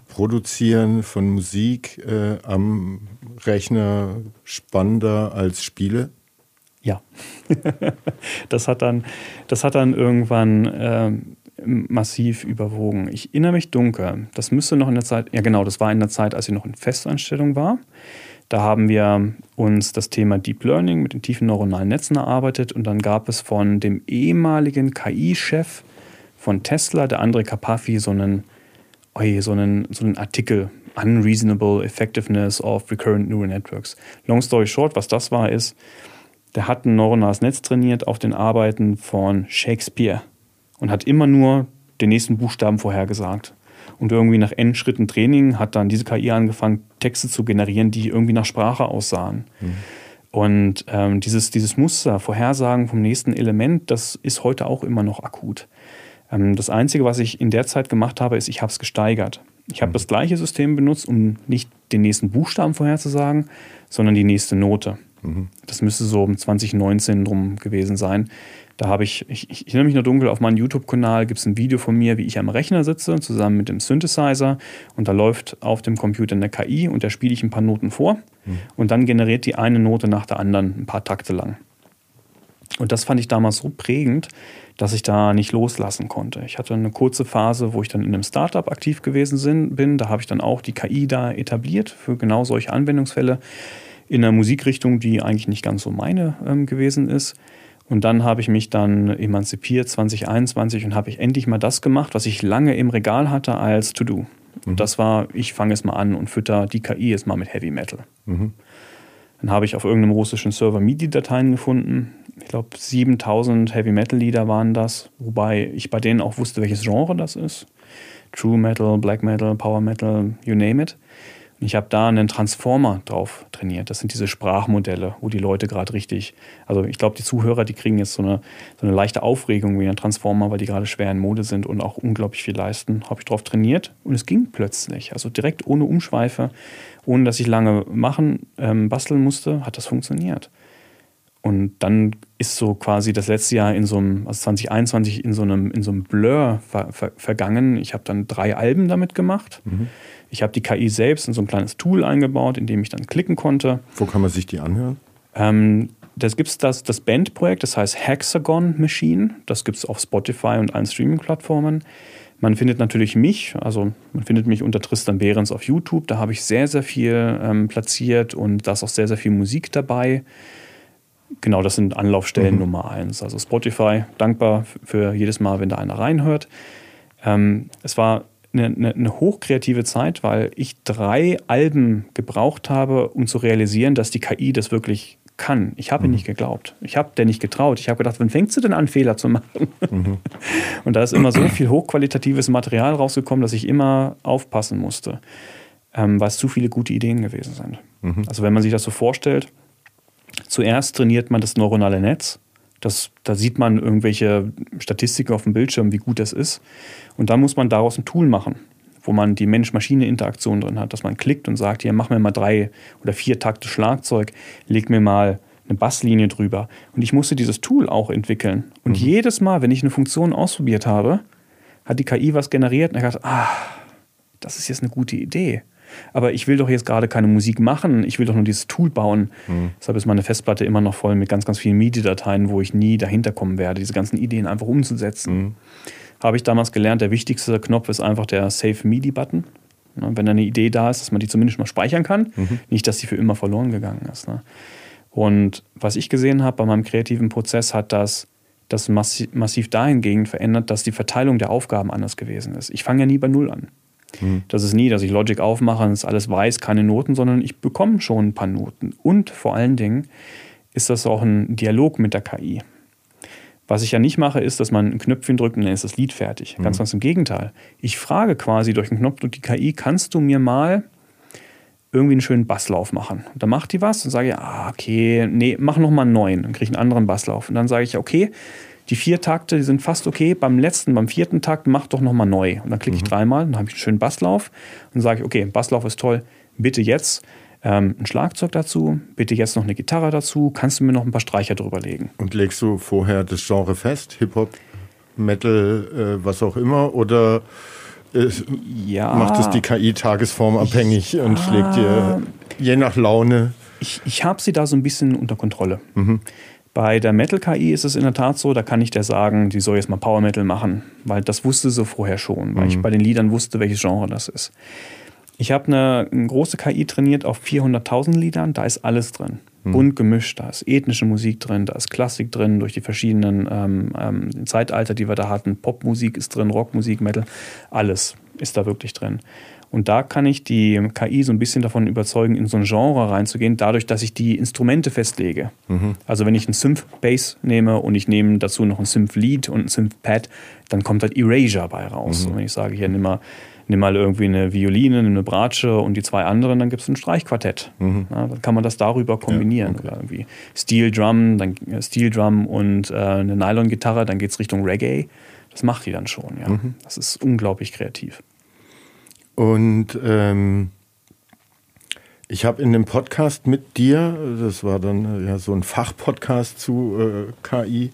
Produzieren von Musik äh, am Rechner spannender als Spiele?
Ja, <laughs> das hat dann, das hat dann irgendwann ähm, massiv überwogen. Ich erinnere mich dunkel. Das müsste noch in der Zeit, ja genau, das war in der Zeit, als ich noch in Festanstellung war. Da haben wir uns das Thema Deep Learning mit den tiefen neuronalen Netzen erarbeitet und dann gab es von dem ehemaligen KI-Chef von Tesla, der André Karpathy, so einen, oh so einen, so einen Artikel, Unreasonable Effectiveness of Recurrent Neural Networks. Long story short, was das war, ist, der hat ein neuronales Netz trainiert auf den Arbeiten von Shakespeare und hat immer nur den nächsten Buchstaben vorhergesagt. Und irgendwie nach N Schritten Training hat dann diese KI angefangen, Texte zu generieren, die irgendwie nach Sprache aussahen. Mhm. Und ähm, dieses, dieses Muster, Vorhersagen vom nächsten Element, das ist heute auch immer noch akut. Ähm, das Einzige, was ich in der Zeit gemacht habe, ist, ich habe es gesteigert. Ich habe mhm. das gleiche System benutzt, um nicht den nächsten Buchstaben vorherzusagen, sondern die nächste Note. Mhm. Das müsste so um 2019 drum gewesen sein. Da habe ich, ich, ich erinnere mich nur dunkel, auf meinem YouTube-Kanal gibt es ein Video von mir, wie ich am Rechner sitze, zusammen mit dem Synthesizer. Und da läuft auf dem Computer eine KI und da spiele ich ein paar Noten vor. Mhm. Und dann generiert die eine Note nach der anderen ein paar Takte lang. Und das fand ich damals so prägend, dass ich da nicht loslassen konnte. Ich hatte eine kurze Phase, wo ich dann in einem Startup aktiv gewesen bin. Da habe ich dann auch die KI da etabliert für genau solche Anwendungsfälle in einer Musikrichtung, die eigentlich nicht ganz so meine ähm, gewesen ist. Und dann habe ich mich dann emanzipiert 2021 und habe ich endlich mal das gemacht, was ich lange im Regal hatte als To-Do. Und mhm. das war, ich fange es mal an und fütter die KI jetzt mal mit Heavy Metal. Mhm. Dann habe ich auf irgendeinem russischen Server MIDI-Dateien gefunden. Ich glaube, 7000 Heavy Metal-Lieder waren das, wobei ich bei denen auch wusste, welches Genre das ist. True Metal, Black Metal, Power Metal, you name it. Ich habe da einen Transformer drauf trainiert. Das sind diese Sprachmodelle, wo die Leute gerade richtig, also ich glaube, die Zuhörer, die kriegen jetzt so eine, so eine leichte Aufregung wie ein Transformer, weil die gerade schwer in Mode sind und auch unglaublich viel leisten. Habe ich drauf trainiert und es ging plötzlich. Also direkt ohne Umschweife, ohne dass ich lange machen, ähm, basteln musste, hat das funktioniert. Und dann ist so quasi das letzte Jahr in so einem, also 2021 in so einem, in so einem Blur ver, ver, vergangen. Ich habe dann drei Alben damit gemacht. Mhm. Ich habe die KI selbst in so ein kleines Tool eingebaut, in dem ich dann klicken konnte.
Wo kann man sich die anhören?
Ähm, das gibt es das, das Bandprojekt, das heißt Hexagon Machine. Das gibt es auf Spotify und allen Streaming-Plattformen. Man findet natürlich mich, also man findet mich unter Tristan Behrens auf YouTube. Da habe ich sehr, sehr viel ähm, platziert und da ist auch sehr, sehr viel Musik dabei. Genau, das sind Anlaufstellen mhm. Nummer eins. Also Spotify, dankbar für jedes Mal, wenn da einer reinhört. Ähm, es war eine, eine, eine, hochkreative Zeit, weil ich drei Alben gebraucht habe, um zu realisieren, dass die KI das wirklich kann. Ich habe mhm. nicht geglaubt. Ich habe der nicht getraut. Ich habe gedacht, wann fängst du denn an, Fehler zu machen? Mhm. <laughs> Und da ist immer so <clears throat> viel hochqualitatives Material rausgekommen, dass ich immer aufpassen musste, ähm, weil es zu viele gute Ideen gewesen sind. Mhm. Also wenn man sich das so vorstellt, zuerst trainiert man das neuronale Netz das, da sieht man irgendwelche Statistiken auf dem Bildschirm, wie gut das ist. Und dann muss man daraus ein Tool machen, wo man die Mensch-Maschine-Interaktion drin hat, dass man klickt und sagt, hier, mach mir mal drei oder vier Takte Schlagzeug, leg mir mal eine Basslinie drüber. Und ich musste dieses Tool auch entwickeln. Und mhm. jedes Mal, wenn ich eine Funktion ausprobiert habe, hat die KI was generiert und ich dachte, ah, das ist jetzt eine gute Idee aber ich will doch jetzt gerade keine Musik machen, ich will doch nur dieses Tool bauen. Mhm. Deshalb ist meine Festplatte immer noch voll mit ganz, ganz vielen MIDI-Dateien, wo ich nie dahinter kommen werde, diese ganzen Ideen einfach umzusetzen. Mhm. Habe ich damals gelernt, der wichtigste Knopf ist einfach der Save MIDI-Button. Wenn eine Idee da ist, dass man die zumindest mal speichern kann, mhm. nicht, dass sie für immer verloren gegangen ist. Ne? Und was ich gesehen habe bei meinem kreativen Prozess, hat das das massiv dahingehend verändert, dass die Verteilung der Aufgaben anders gewesen ist. Ich fange ja nie bei Null an. Mhm. Das ist nie, dass ich Logic aufmache und es alles weiß, keine Noten, sondern ich bekomme schon ein paar Noten. Und vor allen Dingen ist das auch ein Dialog mit der KI. Was ich ja nicht mache, ist, dass man ein Knöpfchen drückt und dann ist das Lied fertig. Mhm. Ganz, ganz im Gegenteil. Ich frage quasi durch einen Knopfdruck die KI, kannst du mir mal irgendwie einen schönen Basslauf machen? Und dann macht die was und sage, ah, okay, nee, mach nochmal einen neuen. Dann kriege ich einen anderen Basslauf. Und dann sage ich, okay, die vier Takte die sind fast okay. Beim letzten, beim vierten Takt, mach doch nochmal neu. Und dann klicke ich mhm. dreimal, dann habe ich einen schönen Basslauf und sage, okay, Basslauf ist toll, bitte jetzt ähm, ein Schlagzeug dazu, bitte jetzt noch eine Gitarre dazu, kannst du mir noch ein paar Streicher drüber legen.
Und legst du vorher das Genre fest, Hip-Hop, Metal, äh, was auch immer, oder äh, ja, macht es die KI tagesformabhängig ja, und schlägt dir je nach Laune?
Ich, ich habe sie da so ein bisschen unter Kontrolle. Mhm. Bei der Metal-KI ist es in der Tat so, da kann ich der sagen, die soll jetzt mal Power Metal machen, weil das wusste sie vorher schon, weil mhm. ich bei den Liedern wusste, welches Genre das ist. Ich habe eine, eine, große KI trainiert auf 400.000 Liedern, da ist alles drin. Mhm. Bunt gemischt, da ist ethnische Musik drin, da ist Klassik drin, durch die verschiedenen ähm, ähm, Zeitalter, die wir da hatten. Popmusik ist drin, Rockmusik, Metal, alles ist da wirklich drin. Und da kann ich die KI so ein bisschen davon überzeugen, in so ein Genre reinzugehen, dadurch, dass ich die Instrumente festlege. Mhm. Also wenn ich einen Synth-Bass nehme und ich nehme dazu noch ein Synth-Lead und ein Synth-Pad, dann kommt halt Erasure bei raus. Mhm. Und wenn ich sage, hier nimm mal, nimm mal irgendwie eine Violine, nimm eine Bratsche und die zwei anderen, dann gibt es ein Streichquartett. Mhm. Ja, dann kann man das darüber kombinieren. Ja, okay. Oder irgendwie Steel Drum, dann äh, Steel Drum und äh, eine Nylon-Gitarre, dann geht es Richtung Reggae. Das macht die dann schon, ja. Mhm. Das ist unglaublich kreativ.
Und ähm, ich habe in dem Podcast mit dir, das war dann äh, ja so ein Fachpodcast zu äh, KI,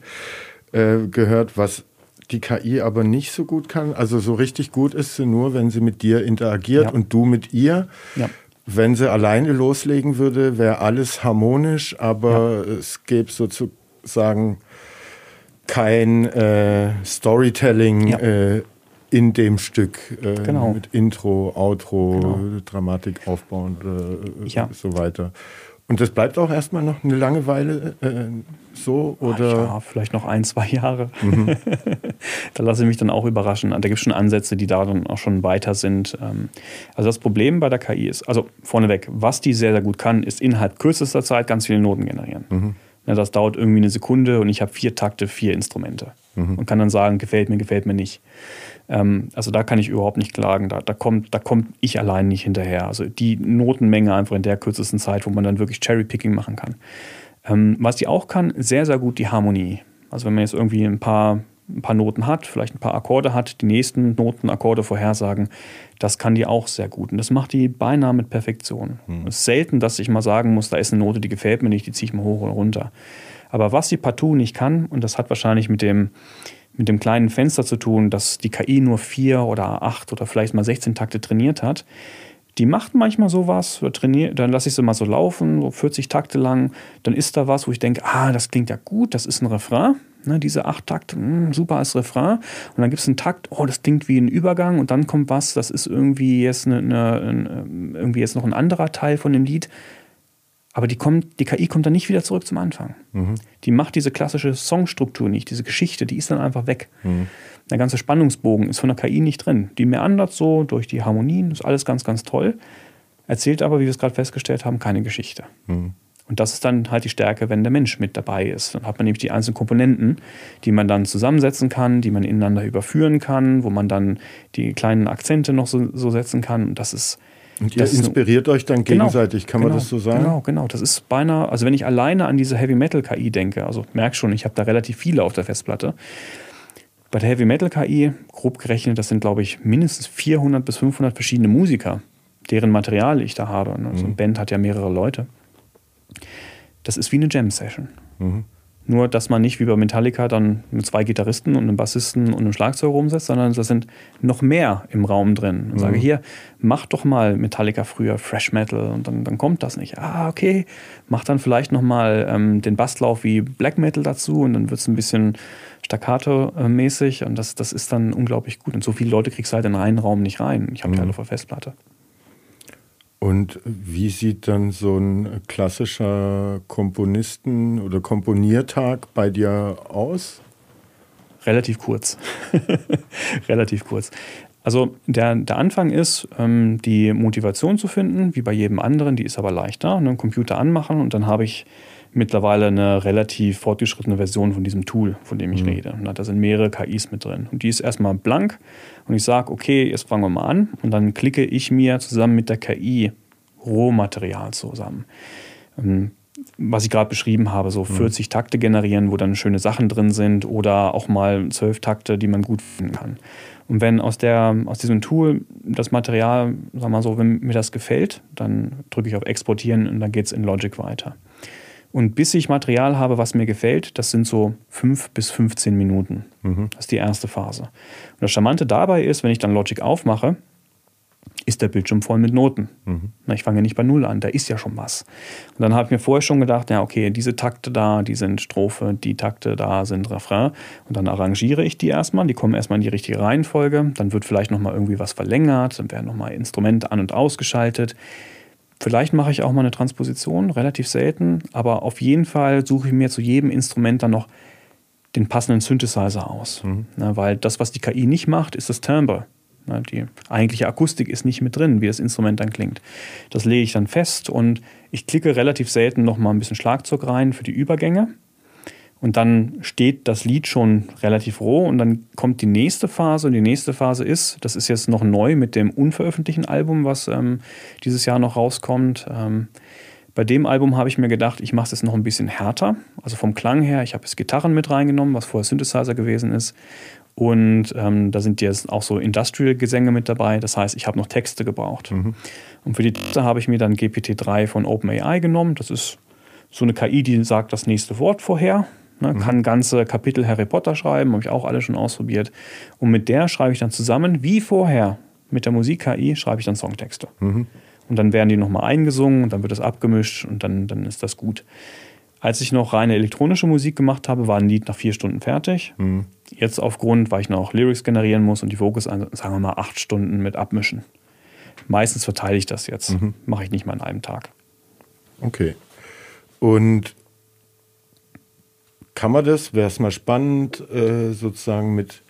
äh, gehört, was die KI aber nicht so gut kann. Also so richtig gut ist sie nur, wenn sie mit dir interagiert ja. und du mit ihr. Ja. Wenn sie alleine loslegen würde, wäre alles harmonisch, aber ja. es gäbe sozusagen kein äh, Storytelling äh, in dem Stück äh, genau. mit Intro, Outro, genau. Dramatik aufbauend äh, ja. so weiter. Und das bleibt auch erstmal noch eine lange Weile äh, so? Oder?
Ja, vielleicht noch ein, zwei Jahre. Mhm. <laughs> da lasse ich mich dann auch überraschen. Da gibt es schon Ansätze, die da dann auch schon weiter sind. Ähm, also das Problem bei der KI ist, also vorneweg, was die sehr, sehr gut kann, ist innerhalb kürzester Zeit ganz viele Noten generieren. Mhm. Das dauert irgendwie eine Sekunde und ich habe vier Takte, vier Instrumente. Mhm. Und kann dann sagen, gefällt mir, gefällt mir nicht. Ähm, also da kann ich überhaupt nicht klagen. Da, da, kommt, da kommt ich allein nicht hinterher. Also die Notenmenge einfach in der kürzesten Zeit, wo man dann wirklich Cherry-Picking machen kann. Ähm, was die auch kann, sehr, sehr gut die Harmonie. Also wenn man jetzt irgendwie ein paar, ein paar Noten hat, vielleicht ein paar Akkorde hat, die nächsten Noten, Akkorde vorhersagen, das kann die auch sehr gut. Und das macht die beinahe mit Perfektion. Mhm. Es ist selten, dass ich mal sagen muss, da ist eine Note, die gefällt mir nicht, die ziehe ich mal hoch oder runter. Aber was sie partout nicht kann, und das hat wahrscheinlich mit dem, mit dem kleinen Fenster zu tun, dass die KI nur vier oder acht oder vielleicht mal 16 Takte trainiert hat, die macht manchmal sowas, dann lasse ich sie mal so laufen, so 40 Takte lang. Dann ist da was, wo ich denke, ah, das klingt ja gut, das ist ein Refrain. Ne, diese acht Takte, mh, hm, super als Refrain. Und dann gibt es einen Takt, oh, das klingt wie ein Übergang. Und dann kommt was, das ist irgendwie jetzt, eine, eine, irgendwie jetzt noch ein anderer Teil von dem Lied. Aber die, kommt, die KI kommt dann nicht wieder zurück zum Anfang. Mhm. Die macht diese klassische Songstruktur nicht, diese Geschichte, die ist dann einfach weg. Mhm. Der ganze Spannungsbogen ist von der KI nicht drin. Die meandert so durch die Harmonien, ist alles ganz, ganz toll. Erzählt aber, wie wir es gerade festgestellt haben, keine Geschichte. Mhm. Und das ist dann halt die Stärke, wenn der Mensch mit dabei ist. Dann hat man nämlich die einzelnen Komponenten, die man dann zusammensetzen kann, die man ineinander überführen kann, wo man dann die kleinen Akzente noch so, so setzen kann. Und das ist
und ihr inspiriert euch dann genau, gegenseitig, kann
genau,
man das so sagen?
Genau, genau. Das ist beinahe, also wenn ich alleine an diese Heavy Metal KI denke, also merk schon, ich habe da relativ viele auf der Festplatte. Bei der Heavy Metal KI, grob gerechnet, das sind glaube ich mindestens 400 bis 500 verschiedene Musiker, deren Material ich da habe. Ne? Mhm. So eine Band hat ja mehrere Leute. Das ist wie eine Jam-Session. Mhm. Nur, dass man nicht wie bei Metallica dann mit zwei Gitarristen und einem Bassisten und einem Schlagzeug rumsetzt, sondern da sind noch mehr im Raum drin. Und mhm. sage, hier, mach doch mal Metallica früher Fresh Metal und dann, dann kommt das nicht. Ah, okay, mach dann vielleicht noch mal ähm, den Basslauf wie Black Metal dazu und dann wird es ein bisschen staccato-mäßig und das, das ist dann unglaublich gut. Und so viele Leute kriegst du halt in einen Raum nicht rein. Ich habe mhm. die alle der Festplatte.
Und wie sieht dann so ein klassischer Komponisten- oder Komponiertag bei dir aus?
Relativ kurz. <laughs> Relativ kurz. Also der, der Anfang ist, ähm, die Motivation zu finden, wie bei jedem anderen, die ist aber leichter. Ne? Computer anmachen und dann habe ich mittlerweile eine relativ fortgeschrittene Version von diesem Tool, von dem ich mhm. rede. Und da sind mehrere KIs mit drin. Und die ist erstmal blank und ich sage, okay, jetzt fangen wir mal an. Und dann klicke ich mir zusammen mit der KI Rohmaterial zusammen. Ähm, was ich gerade beschrieben habe, so 40 mhm. Takte generieren, wo dann schöne Sachen drin sind oder auch mal 12 Takte, die man gut finden kann. Und wenn aus, der, aus diesem Tool das Material, sagen wir mal so, wenn mir das gefällt, dann drücke ich auf Exportieren und dann geht es in Logic weiter. Und bis ich Material habe, was mir gefällt, das sind so 5 bis 15 Minuten. Mhm. Das ist die erste Phase. Und das Charmante dabei ist, wenn ich dann Logic aufmache, ist der Bildschirm voll mit Noten. Mhm. ich fange ja nicht bei Null an, da ist ja schon was. Und dann habe ich mir vorher schon gedacht, ja, okay, diese Takte da, die sind Strophe, die Takte da sind Refrain. Und dann arrangiere ich die erstmal, die kommen erstmal in die richtige Reihenfolge. Dann wird vielleicht nochmal irgendwie was verlängert, dann werden nochmal Instrumente an- und ausgeschaltet. Vielleicht mache ich auch mal eine Transposition, relativ selten, aber auf jeden Fall suche ich mir zu jedem Instrument dann noch den passenden Synthesizer aus. Mhm. Na, weil das, was die KI nicht macht, ist das Timbre. Na, die eigentliche Akustik ist nicht mit drin, wie das Instrument dann klingt. Das lege ich dann fest und ich klicke relativ selten noch mal ein bisschen Schlagzeug rein für die Übergänge. Und dann steht das Lied schon relativ roh und dann kommt die nächste Phase. Und die nächste Phase ist, das ist jetzt noch neu mit dem unveröffentlichten Album, was ähm, dieses Jahr noch rauskommt. Ähm, bei dem Album habe ich mir gedacht, ich mache es jetzt noch ein bisschen härter. Also vom Klang her, ich habe jetzt Gitarren mit reingenommen, was vorher Synthesizer gewesen ist. Und ähm, da sind jetzt auch so Industrial-Gesänge mit dabei. Das heißt, ich habe noch Texte gebraucht. Mhm. Und für die Texte habe ich mir dann GPT-3 von OpenAI genommen. Das ist so eine KI, die sagt das nächste Wort vorher. Ne, mhm. Kann ganze Kapitel Harry Potter schreiben, habe ich auch alle schon ausprobiert. Und mit der schreibe ich dann zusammen, wie vorher, mit der Musik-KI, schreibe ich dann Songtexte. Mhm. Und dann werden die nochmal eingesungen und dann wird das abgemischt und dann, dann ist das gut. Als ich noch reine elektronische Musik gemacht habe, war ein Lied nach vier Stunden fertig. Mhm. Jetzt aufgrund, weil ich noch Lyrics generieren muss und die Vocals, sagen wir mal, acht Stunden mit abmischen. Meistens verteile ich das jetzt. Mhm. Mache ich nicht mal an einem Tag.
Okay. Und kann man das, wäre es mal spannend, äh, sozusagen mit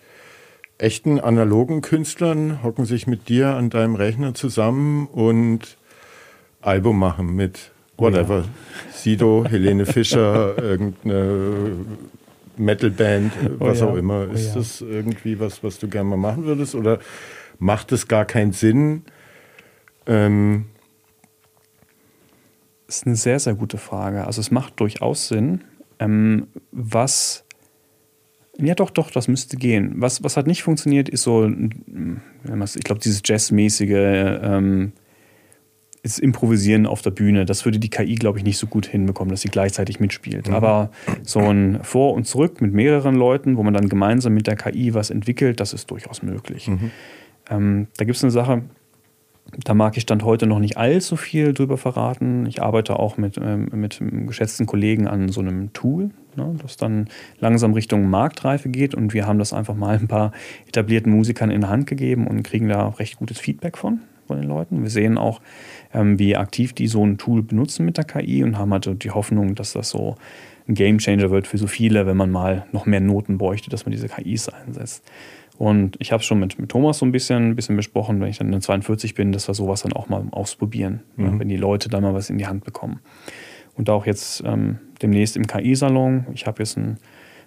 echten analogen Künstlern hocken sich mit dir an deinem Rechner zusammen und Album machen mit whatever. Oh ja. Sido, Helene Fischer, <laughs> irgendeine Metalband, was oh ja. auch immer. Ist oh ja. das irgendwie was, was du gerne mal machen würdest? Oder macht es gar keinen Sinn? Ähm
das ist eine sehr, sehr gute Frage. Also es macht durchaus Sinn. Ähm, was ja, doch, doch, das müsste gehen. Was, was hat nicht funktioniert, ist so, ich glaube, dieses Jazzmäßige, ähm, ist Improvisieren auf der Bühne. Das würde die KI, glaube ich, nicht so gut hinbekommen, dass sie gleichzeitig mitspielt. Mhm. Aber so ein Vor und Zurück mit mehreren Leuten, wo man dann gemeinsam mit der KI was entwickelt, das ist durchaus möglich. Mhm. Ähm, da gibt es eine Sache, da mag ich Stand heute noch nicht allzu viel drüber verraten. Ich arbeite auch mit, ähm, mit geschätzten Kollegen an so einem Tool, ne, das dann langsam Richtung Marktreife geht. Und wir haben das einfach mal ein paar etablierten Musikern in die Hand gegeben und kriegen da recht gutes Feedback von, von den Leuten. Wir sehen auch, ähm, wie aktiv die so ein Tool benutzen mit der KI und haben halt die Hoffnung, dass das so ein Gamechanger wird für so viele, wenn man mal noch mehr Noten bräuchte, dass man diese KIs einsetzt. Und ich habe es schon mit, mit Thomas so ein bisschen, ein bisschen besprochen, wenn ich dann in 42 bin, dass wir sowas dann auch mal ausprobieren, mhm. ja, wenn die Leute dann mal was in die Hand bekommen. Und auch jetzt ähm, demnächst im KI-Salon. Ich habe jetzt ein,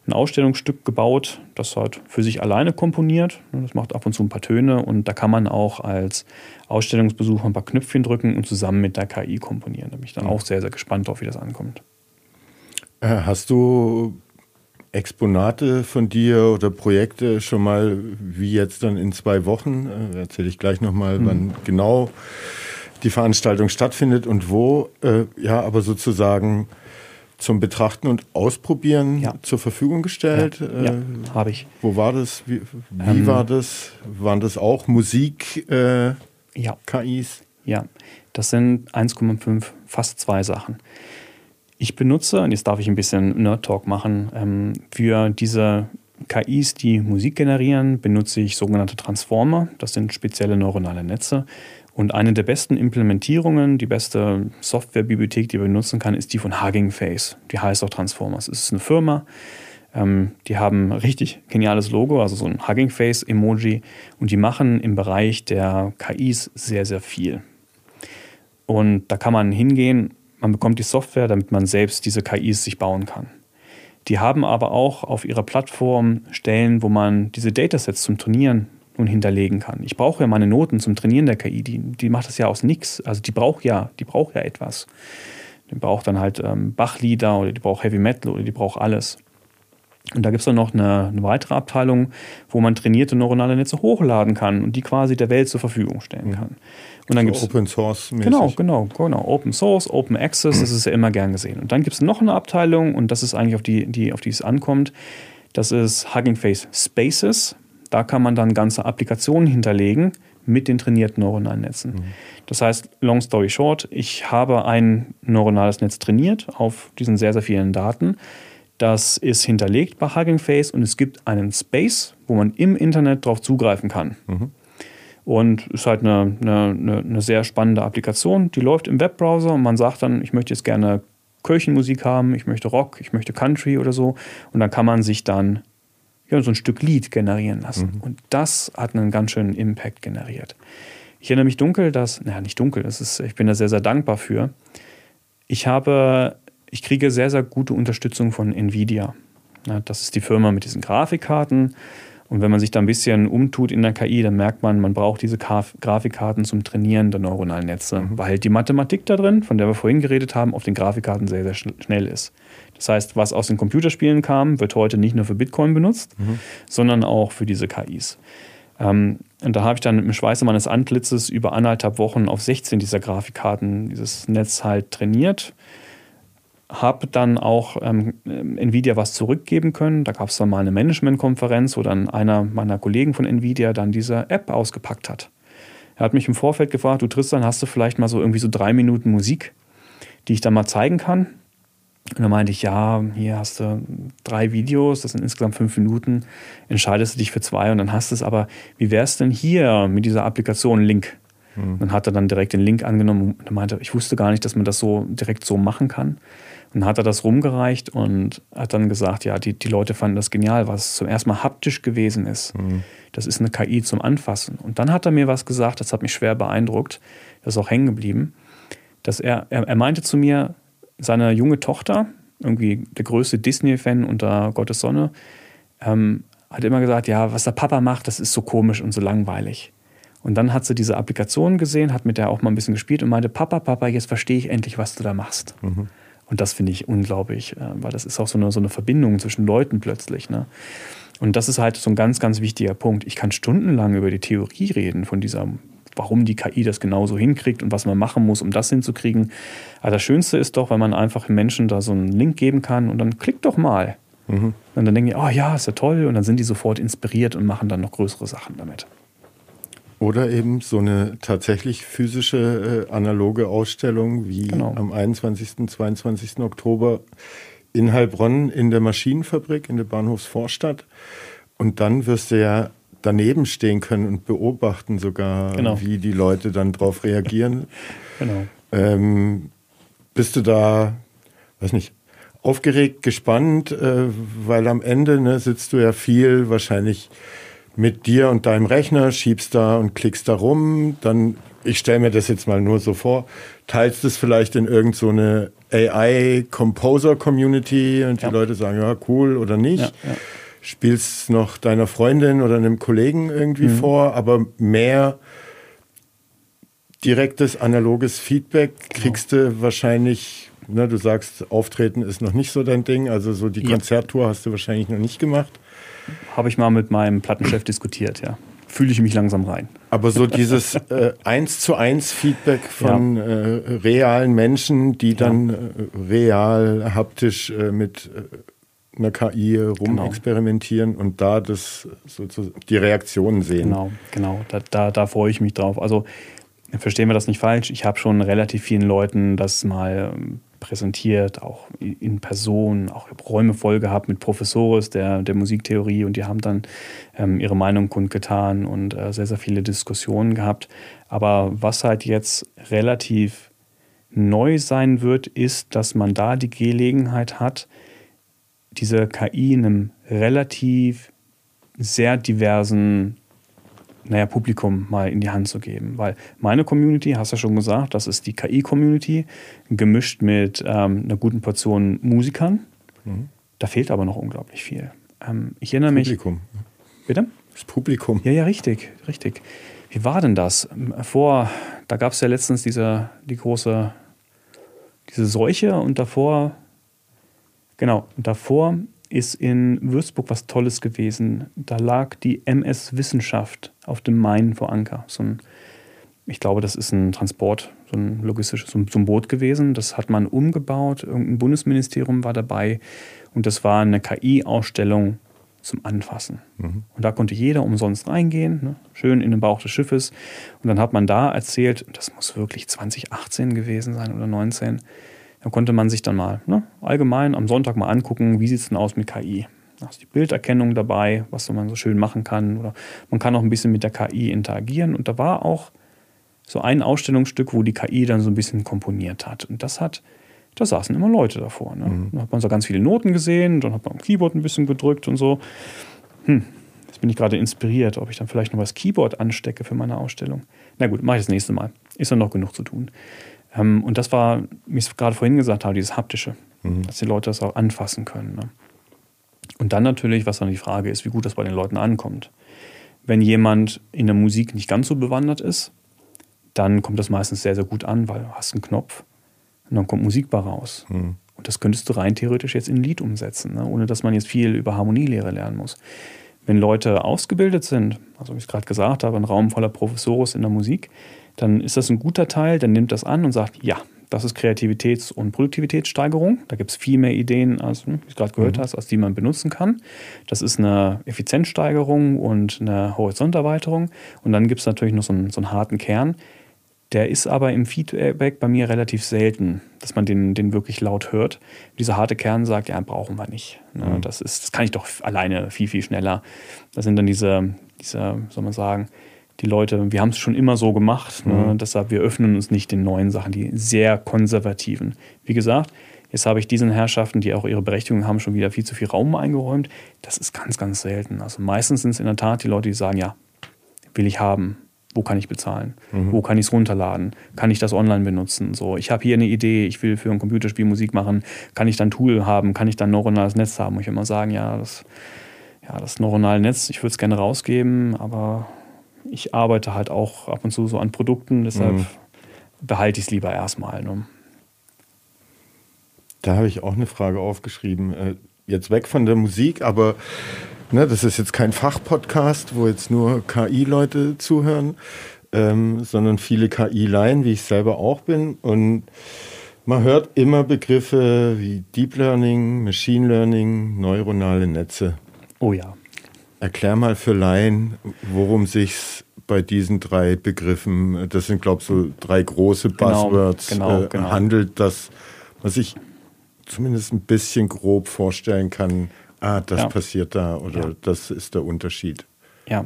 ein Ausstellungsstück gebaut, das halt für sich alleine komponiert. Das macht ab und zu ein paar Töne und da kann man auch als Ausstellungsbesucher ein paar Knöpfchen drücken und zusammen mit der KI komponieren. Da bin ich dann mhm. auch sehr, sehr gespannt drauf, wie das ankommt.
Äh, hast du Exponate von dir oder Projekte schon mal, wie jetzt dann in zwei Wochen, äh, erzähle ich gleich nochmal, mhm. wann genau die Veranstaltung stattfindet und wo, äh, ja, aber sozusagen zum Betrachten und Ausprobieren ja. zur Verfügung gestellt.
Ja, ja äh, habe ich.
Wo war das? Wie, wie ähm, war das? Waren das auch Musik äh,
ja.
KIs?
Ja, das sind 1,5, fast zwei Sachen. Ich benutze, und jetzt darf ich ein bisschen Nerd Talk machen, ähm, für diese KIs, die Musik generieren, benutze ich sogenannte Transformer. Das sind spezielle neuronale Netze. Und eine der besten Implementierungen, die beste Softwarebibliothek, die man benutzen kann, ist die von Hugging Face. Die heißt auch Transformers. Es ist eine Firma, ähm, die haben ein richtig geniales Logo, also so ein Hugging Face Emoji. Und die machen im Bereich der KIs sehr, sehr viel. Und da kann man hingehen, man bekommt die Software, damit man selbst diese KIs sich bauen kann. Die haben aber auch auf ihrer Plattform Stellen, wo man diese Datasets zum Trainieren nun hinterlegen kann. Ich brauche ja meine Noten zum Trainieren der KI. Die, die macht das ja aus nichts. Also die braucht ja, die braucht ja etwas. Die braucht dann halt ähm, Bachlieder oder die braucht Heavy Metal oder die braucht alles. Und da gibt es dann noch eine, eine, weitere Abteilung, wo man trainierte neuronale Netze hochladen kann und die quasi der Welt zur Verfügung stellen mhm. Und dann so gibt's,
Open Source.
-mäßig. Genau, genau, genau. Open Source, Open Access, das ist ja immer gern gesehen. Und dann gibt es noch eine Abteilung und das ist eigentlich auf die, die, auf die es ankommt. Das ist Hugging Face Spaces. Da kann man dann ganze Applikationen hinterlegen mit den trainierten neuronalen Netzen. Mhm. Das heißt, long story short, ich habe ein neuronales Netz trainiert auf diesen sehr, sehr vielen Daten. Das ist hinterlegt bei Hugging Face und es gibt einen Space, wo man im Internet darauf zugreifen kann. Mhm. Und ist halt eine, eine, eine, sehr spannende Applikation. Die läuft im Webbrowser und man sagt dann, ich möchte jetzt gerne Kirchenmusik haben, ich möchte Rock, ich möchte Country oder so. Und dann kann man sich dann ja, so ein Stück Lied generieren lassen. Mhm. Und das hat einen ganz schönen Impact generiert. Ich erinnere mich dunkel, dass, naja, nicht dunkel, das ist, ich bin da sehr, sehr dankbar für. Ich habe, ich kriege sehr, sehr gute Unterstützung von Nvidia. das ist die Firma mit diesen Grafikkarten. Und wenn man sich da ein bisschen umtut in der KI, dann merkt man, man braucht diese Grafikkarten zum Trainieren der neuronalen Netze, mhm. weil die Mathematik da drin, von der wir vorhin geredet haben, auf den Grafikkarten sehr, sehr schnell ist. Das heißt, was aus den Computerspielen kam, wird heute nicht nur für Bitcoin benutzt, mhm. sondern auch für diese KIs. Ähm, und da habe ich dann mit dem Schweiße meines Antlitzes über anderthalb Wochen auf 16 dieser Grafikkarten dieses Netz halt trainiert. Habe dann auch ähm, Nvidia was zurückgeben können. Da gab es dann mal eine Managementkonferenz, wo dann einer meiner Kollegen von Nvidia dann diese App ausgepackt hat. Er hat mich im Vorfeld gefragt, du Tristan, hast du vielleicht mal so irgendwie so drei Minuten Musik, die ich dann mal zeigen kann? Und dann meinte ich, ja, hier hast du drei Videos, das sind insgesamt fünf Minuten, entscheidest du dich für zwei und dann hast du es. Aber wie wäre es denn hier mit dieser Applikation Link? Mhm. Dann hat er dann direkt den Link angenommen und meinte, ich wusste gar nicht, dass man das so direkt so machen kann. Dann hat er das rumgereicht und hat dann gesagt, ja, die, die Leute fanden das genial, was zum ersten Mal haptisch gewesen ist. Mhm. Das ist eine KI zum Anfassen. Und dann hat er mir was gesagt, das hat mich schwer beeindruckt, das ist auch hängen geblieben, dass er, er, er meinte zu mir, seine junge Tochter, irgendwie der größte Disney-Fan unter Gottes Sonne, ähm, hat immer gesagt, ja, was der Papa macht, das ist so komisch und so langweilig. Und dann hat sie diese Applikation gesehen, hat mit der auch mal ein bisschen gespielt und meinte, Papa, Papa, jetzt verstehe ich endlich, was du da machst. Mhm. Und das finde ich unglaublich, äh, weil das ist auch so eine, so eine Verbindung zwischen Leuten plötzlich. Ne? Und das ist halt so ein ganz, ganz wichtiger Punkt. Ich kann stundenlang über die Theorie reden von dieser, warum die KI das genauso hinkriegt und was man machen muss, um das hinzukriegen. Aber das Schönste ist doch, wenn man einfach Menschen da so einen Link geben kann und dann klickt doch mal. Mhm. Und dann denken die, oh ja, ist ja toll. Und dann sind die sofort inspiriert und machen dann noch größere Sachen damit.
Oder eben so eine tatsächlich physische äh, analoge Ausstellung wie genau. am 21. 22. Oktober in Heilbronn in der Maschinenfabrik in der Bahnhofsvorstadt. Und dann wirst du ja daneben stehen können und beobachten sogar, genau. wie die Leute dann darauf reagieren. <laughs> genau. Ähm, bist du da, weiß nicht, aufgeregt, gespannt, äh, weil am Ende ne, sitzt du ja viel wahrscheinlich mit dir und deinem Rechner, schiebst da und klickst da rum, dann, ich stelle mir das jetzt mal nur so vor, teilst es vielleicht in irgendeine so AI-Composer-Community und die Leute sagen, ja, cool oder nicht. Ja, ja. Spielst noch deiner Freundin oder einem Kollegen irgendwie mhm. vor, aber mehr direktes analoges Feedback kriegst genau. du wahrscheinlich, ne, du sagst, Auftreten ist noch nicht so dein Ding, also so die ja. Konzerttour hast du wahrscheinlich noch nicht gemacht.
Habe ich mal mit meinem Plattenchef diskutiert, ja. Fühle ich mich langsam rein.
Aber so dieses <laughs> äh, eins zu eins Feedback von ja. äh, realen Menschen, die dann äh, real haptisch äh, mit äh, einer KI rumexperimentieren genau. und da das sozusagen die Reaktionen sehen.
Genau, genau. Da, da, da freue ich mich drauf. Also verstehen wir das nicht falsch. Ich habe schon relativ vielen Leuten das mal ähm, präsentiert, auch in Person, auch Räume voll gehabt mit Professores der, der Musiktheorie und die haben dann ähm, ihre Meinung kundgetan und äh, sehr, sehr viele Diskussionen gehabt. Aber was halt jetzt relativ neu sein wird, ist, dass man da die Gelegenheit hat, diese KI in einem relativ sehr diversen naja, Publikum mal in die Hand zu geben. Weil meine Community, hast du ja schon gesagt, das ist die KI-Community, gemischt mit ähm, einer guten Portion Musikern. Mhm. Da fehlt aber noch unglaublich viel. Ähm, ich erinnere
mich. Publikum.
Bitte?
Das Publikum.
Ja, ja, richtig, richtig. Wie war denn das? Vor, da gab es ja letztens diese, die große, diese Seuche und davor, genau, und davor ist in Würzburg was Tolles gewesen. Da lag die MS Wissenschaft auf dem Main vor Anker. So ein, ich glaube, das ist ein Transport, so ein logistisches, so ein Boot gewesen. Das hat man umgebaut. Irgendein Bundesministerium war dabei. Und das war eine KI-Ausstellung zum Anfassen. Mhm. Und da konnte jeder umsonst reingehen, ne? schön in den Bauch des Schiffes. Und dann hat man da erzählt, das muss wirklich 2018 gewesen sein oder 19 da konnte man sich dann mal ne, allgemein am Sonntag mal angucken, wie sieht es denn aus mit KI. Da ist die Bilderkennung dabei, was man so schön machen kann. Oder man kann auch ein bisschen mit der KI interagieren. Und da war auch so ein Ausstellungsstück, wo die KI dann so ein bisschen komponiert hat. Und das hat, da saßen immer Leute davor. Ne? Mhm. Da hat man so ganz viele Noten gesehen, dann hat man am Keyboard ein bisschen gedrückt und so. Hm, jetzt bin ich gerade inspiriert, ob ich dann vielleicht noch das Keyboard anstecke für meine Ausstellung. Na gut, mache ich das nächste Mal. Ist ja noch genug zu tun. Ähm, und das war, wie ich es gerade vorhin gesagt habe, dieses Haptische, mhm. dass die Leute das auch anfassen können. Ne? Und dann natürlich, was dann die Frage ist, wie gut das bei den Leuten ankommt. Wenn jemand in der Musik nicht ganz so bewandert ist, dann kommt das meistens sehr, sehr gut an, weil du hast einen Knopf und dann kommt Musik bei raus. Mhm. Und das könntest du rein theoretisch jetzt in ein Lied umsetzen, ne? ohne dass man jetzt viel über Harmonielehre lernen muss. Wenn Leute ausgebildet sind, also wie ich es gerade gesagt habe, ein Raum voller Professoren in der Musik, dann ist das ein guter Teil, der nimmt das an und sagt, ja, das ist Kreativitäts- und Produktivitätssteigerung. Da gibt es viel mehr Ideen, als wie du gerade gehört mhm. hast, als die man benutzen kann. Das ist eine Effizienzsteigerung und eine Horizonterweiterung. Und dann gibt es natürlich noch so einen, so einen, harten Kern. Der ist aber im Feedback bei mir relativ selten, dass man den, den wirklich laut hört. Dieser harte Kern sagt, ja, brauchen wir nicht. Ne? Mhm. Das, ist, das kann ich doch alleine viel, viel schneller. Das sind dann diese, diese soll man sagen, die Leute, wir haben es schon immer so gemacht, ne? mhm. deshalb wir öffnen uns nicht den neuen Sachen, die sehr konservativen. Wie gesagt, Jetzt habe ich diesen Herrschaften, die auch ihre Berechtigung haben, schon wieder viel zu viel Raum eingeräumt. Das ist ganz, ganz selten. Also meistens sind es in der Tat die Leute, die sagen, ja, will ich haben. Wo kann ich bezahlen? Mhm. Wo kann ich es runterladen? Kann ich das online benutzen? So, ich habe hier eine Idee, ich will für ein Computerspiel Musik machen. Kann ich dann ein Tool haben? Kann ich dann ein neuronales Netz haben? Und ich immer sagen, ja, das, ja, das neuronale Netz, ich würde es gerne rausgeben, aber ich arbeite halt auch ab und zu so an Produkten, deshalb mhm. behalte ich es lieber erstmal. Ne?
Da habe ich auch eine Frage aufgeschrieben. Äh, jetzt weg von der Musik, aber ne, das ist jetzt kein Fachpodcast, wo jetzt nur KI-Leute zuhören, ähm, sondern viele KI-Laien, wie ich selber auch bin. Und man hört immer Begriffe wie Deep Learning, Machine Learning, neuronale Netze.
Oh ja.
Erklär mal für Laien, worum sich bei diesen drei Begriffen, das sind glaube ich so drei große genau, Buzzwords, genau, genau, genau. handelt, das, was ich zumindest ein bisschen grob vorstellen kann, ah, das ja. passiert da oder ja. das ist der Unterschied.
Ja,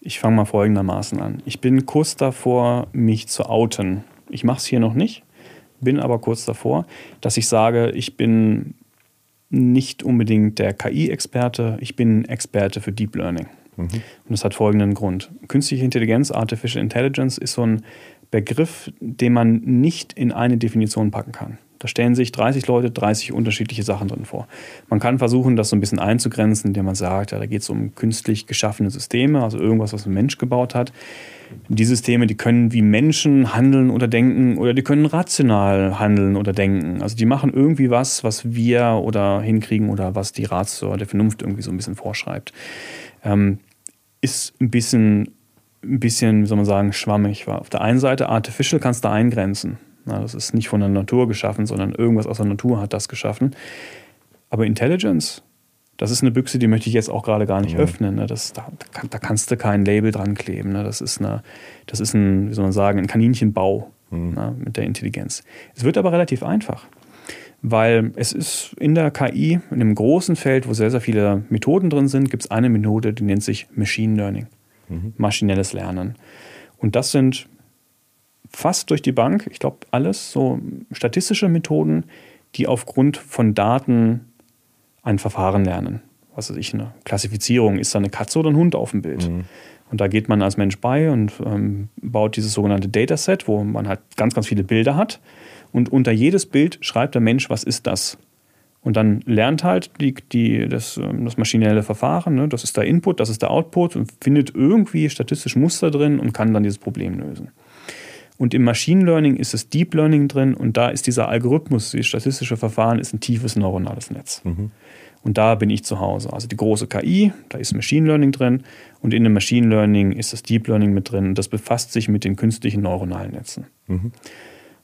ich fange mal folgendermaßen an. Ich bin kurz davor, mich zu outen. Ich mache es hier noch nicht, bin aber kurz davor, dass ich sage, ich bin nicht unbedingt der KI-Experte, ich bin Experte für Deep Learning. Mhm. Und das hat folgenden Grund. Künstliche Intelligenz, Artificial Intelligence ist so ein Begriff, den man nicht in eine Definition packen kann. Da stellen sich 30 Leute 30 unterschiedliche Sachen drin vor. Man kann versuchen, das so ein bisschen einzugrenzen, indem man sagt, ja, da geht es um künstlich geschaffene Systeme, also irgendwas, was ein Mensch gebaut hat. Die Systeme, die können wie Menschen handeln oder denken oder die können rational handeln oder denken. Also die machen irgendwie was, was wir oder hinkriegen oder was die Ratio der Vernunft irgendwie so ein bisschen vorschreibt. Ähm, ist ein bisschen, ein bisschen, wie soll man sagen, schwammig. Auf der einen Seite, artificial kannst du eingrenzen. Na, das ist nicht von der Natur geschaffen, sondern irgendwas aus der Natur hat das geschaffen. Aber Intelligence, das ist eine Büchse, die möchte ich jetzt auch gerade gar nicht mhm. öffnen. Ne? Das, da, da, kannst du kein Label dran kleben. Ne? Das, ist eine, das ist ein, wie soll man sagen, ein Kaninchenbau mhm. ne? mit der Intelligenz. Es wird aber relativ einfach, weil es ist in der KI, in einem großen Feld, wo sehr, sehr viele Methoden drin sind, gibt es eine Methode, die nennt sich Machine Learning, mhm. maschinelles Lernen. Und das sind fast durch die Bank, ich glaube alles, so statistische Methoden, die aufgrund von Daten ein Verfahren lernen. Was weiß ich, eine Klassifizierung, ist da eine Katze oder ein Hund auf dem Bild? Mhm. Und da geht man als Mensch bei und ähm, baut dieses sogenannte Dataset, wo man halt ganz, ganz viele Bilder hat. Und unter jedes Bild schreibt der Mensch, was ist das? Und dann lernt halt die, die, das, ähm, das maschinelle Verfahren, ne? das ist der Input, das ist der Output und findet irgendwie statistisch Muster drin und kann dann dieses Problem lösen. Und im Machine Learning ist es Deep Learning drin und da ist dieser Algorithmus, dieses statistische Verfahren, ist ein tiefes neuronales Netz. Mhm. Und da bin ich zu Hause. Also die große KI, da ist Machine Learning drin und in dem Machine Learning ist das Deep Learning mit drin und das befasst sich mit den künstlichen neuronalen Netzen. Mhm.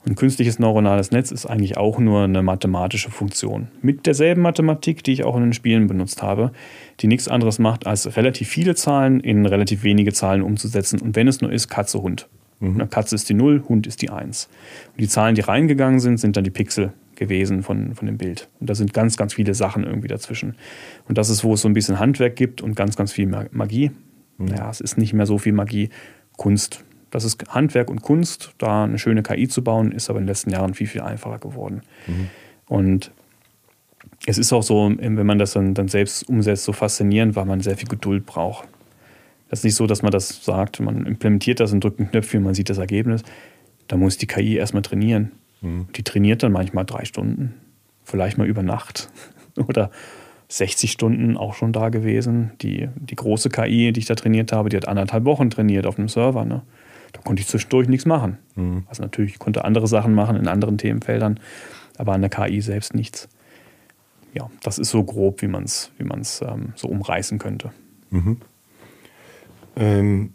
Und künstliches neuronales Netz ist eigentlich auch nur eine mathematische Funktion. Mit derselben Mathematik, die ich auch in den Spielen benutzt habe, die nichts anderes macht, als relativ viele Zahlen in relativ wenige Zahlen umzusetzen. Und wenn es nur ist, Katze, Hund. Mhm. Katze ist die 0, Hund ist die 1. Und die Zahlen, die reingegangen sind, sind dann die Pixel gewesen von, von dem Bild. Und da sind ganz, ganz viele Sachen irgendwie dazwischen. Und das ist, wo es so ein bisschen Handwerk gibt und ganz, ganz viel Magie. Mhm. Naja, es ist nicht mehr so viel Magie, Kunst. Das ist Handwerk und Kunst. Da eine schöne KI zu bauen, ist aber in den letzten Jahren viel, viel einfacher geworden. Mhm. Und es ist auch so, wenn man das dann, dann selbst umsetzt, so faszinierend, weil man sehr viel Geduld braucht. Das ist nicht so, dass man das sagt, man implementiert das und drückt ein Knöpfchen und man sieht das Ergebnis. Da muss die KI erstmal trainieren. Mhm. Die trainiert dann manchmal drei Stunden, vielleicht mal über Nacht <laughs> oder 60 Stunden auch schon da gewesen. Die, die große KI, die ich da trainiert habe, die hat anderthalb Wochen trainiert auf einem Server. Ne? Da konnte ich zwischendurch nichts machen. Mhm. Also natürlich ich konnte andere Sachen machen in anderen Themenfeldern, aber an der KI selbst nichts. Ja, das ist so grob, wie man es wie ähm, so umreißen könnte. Mhm.
Ähm,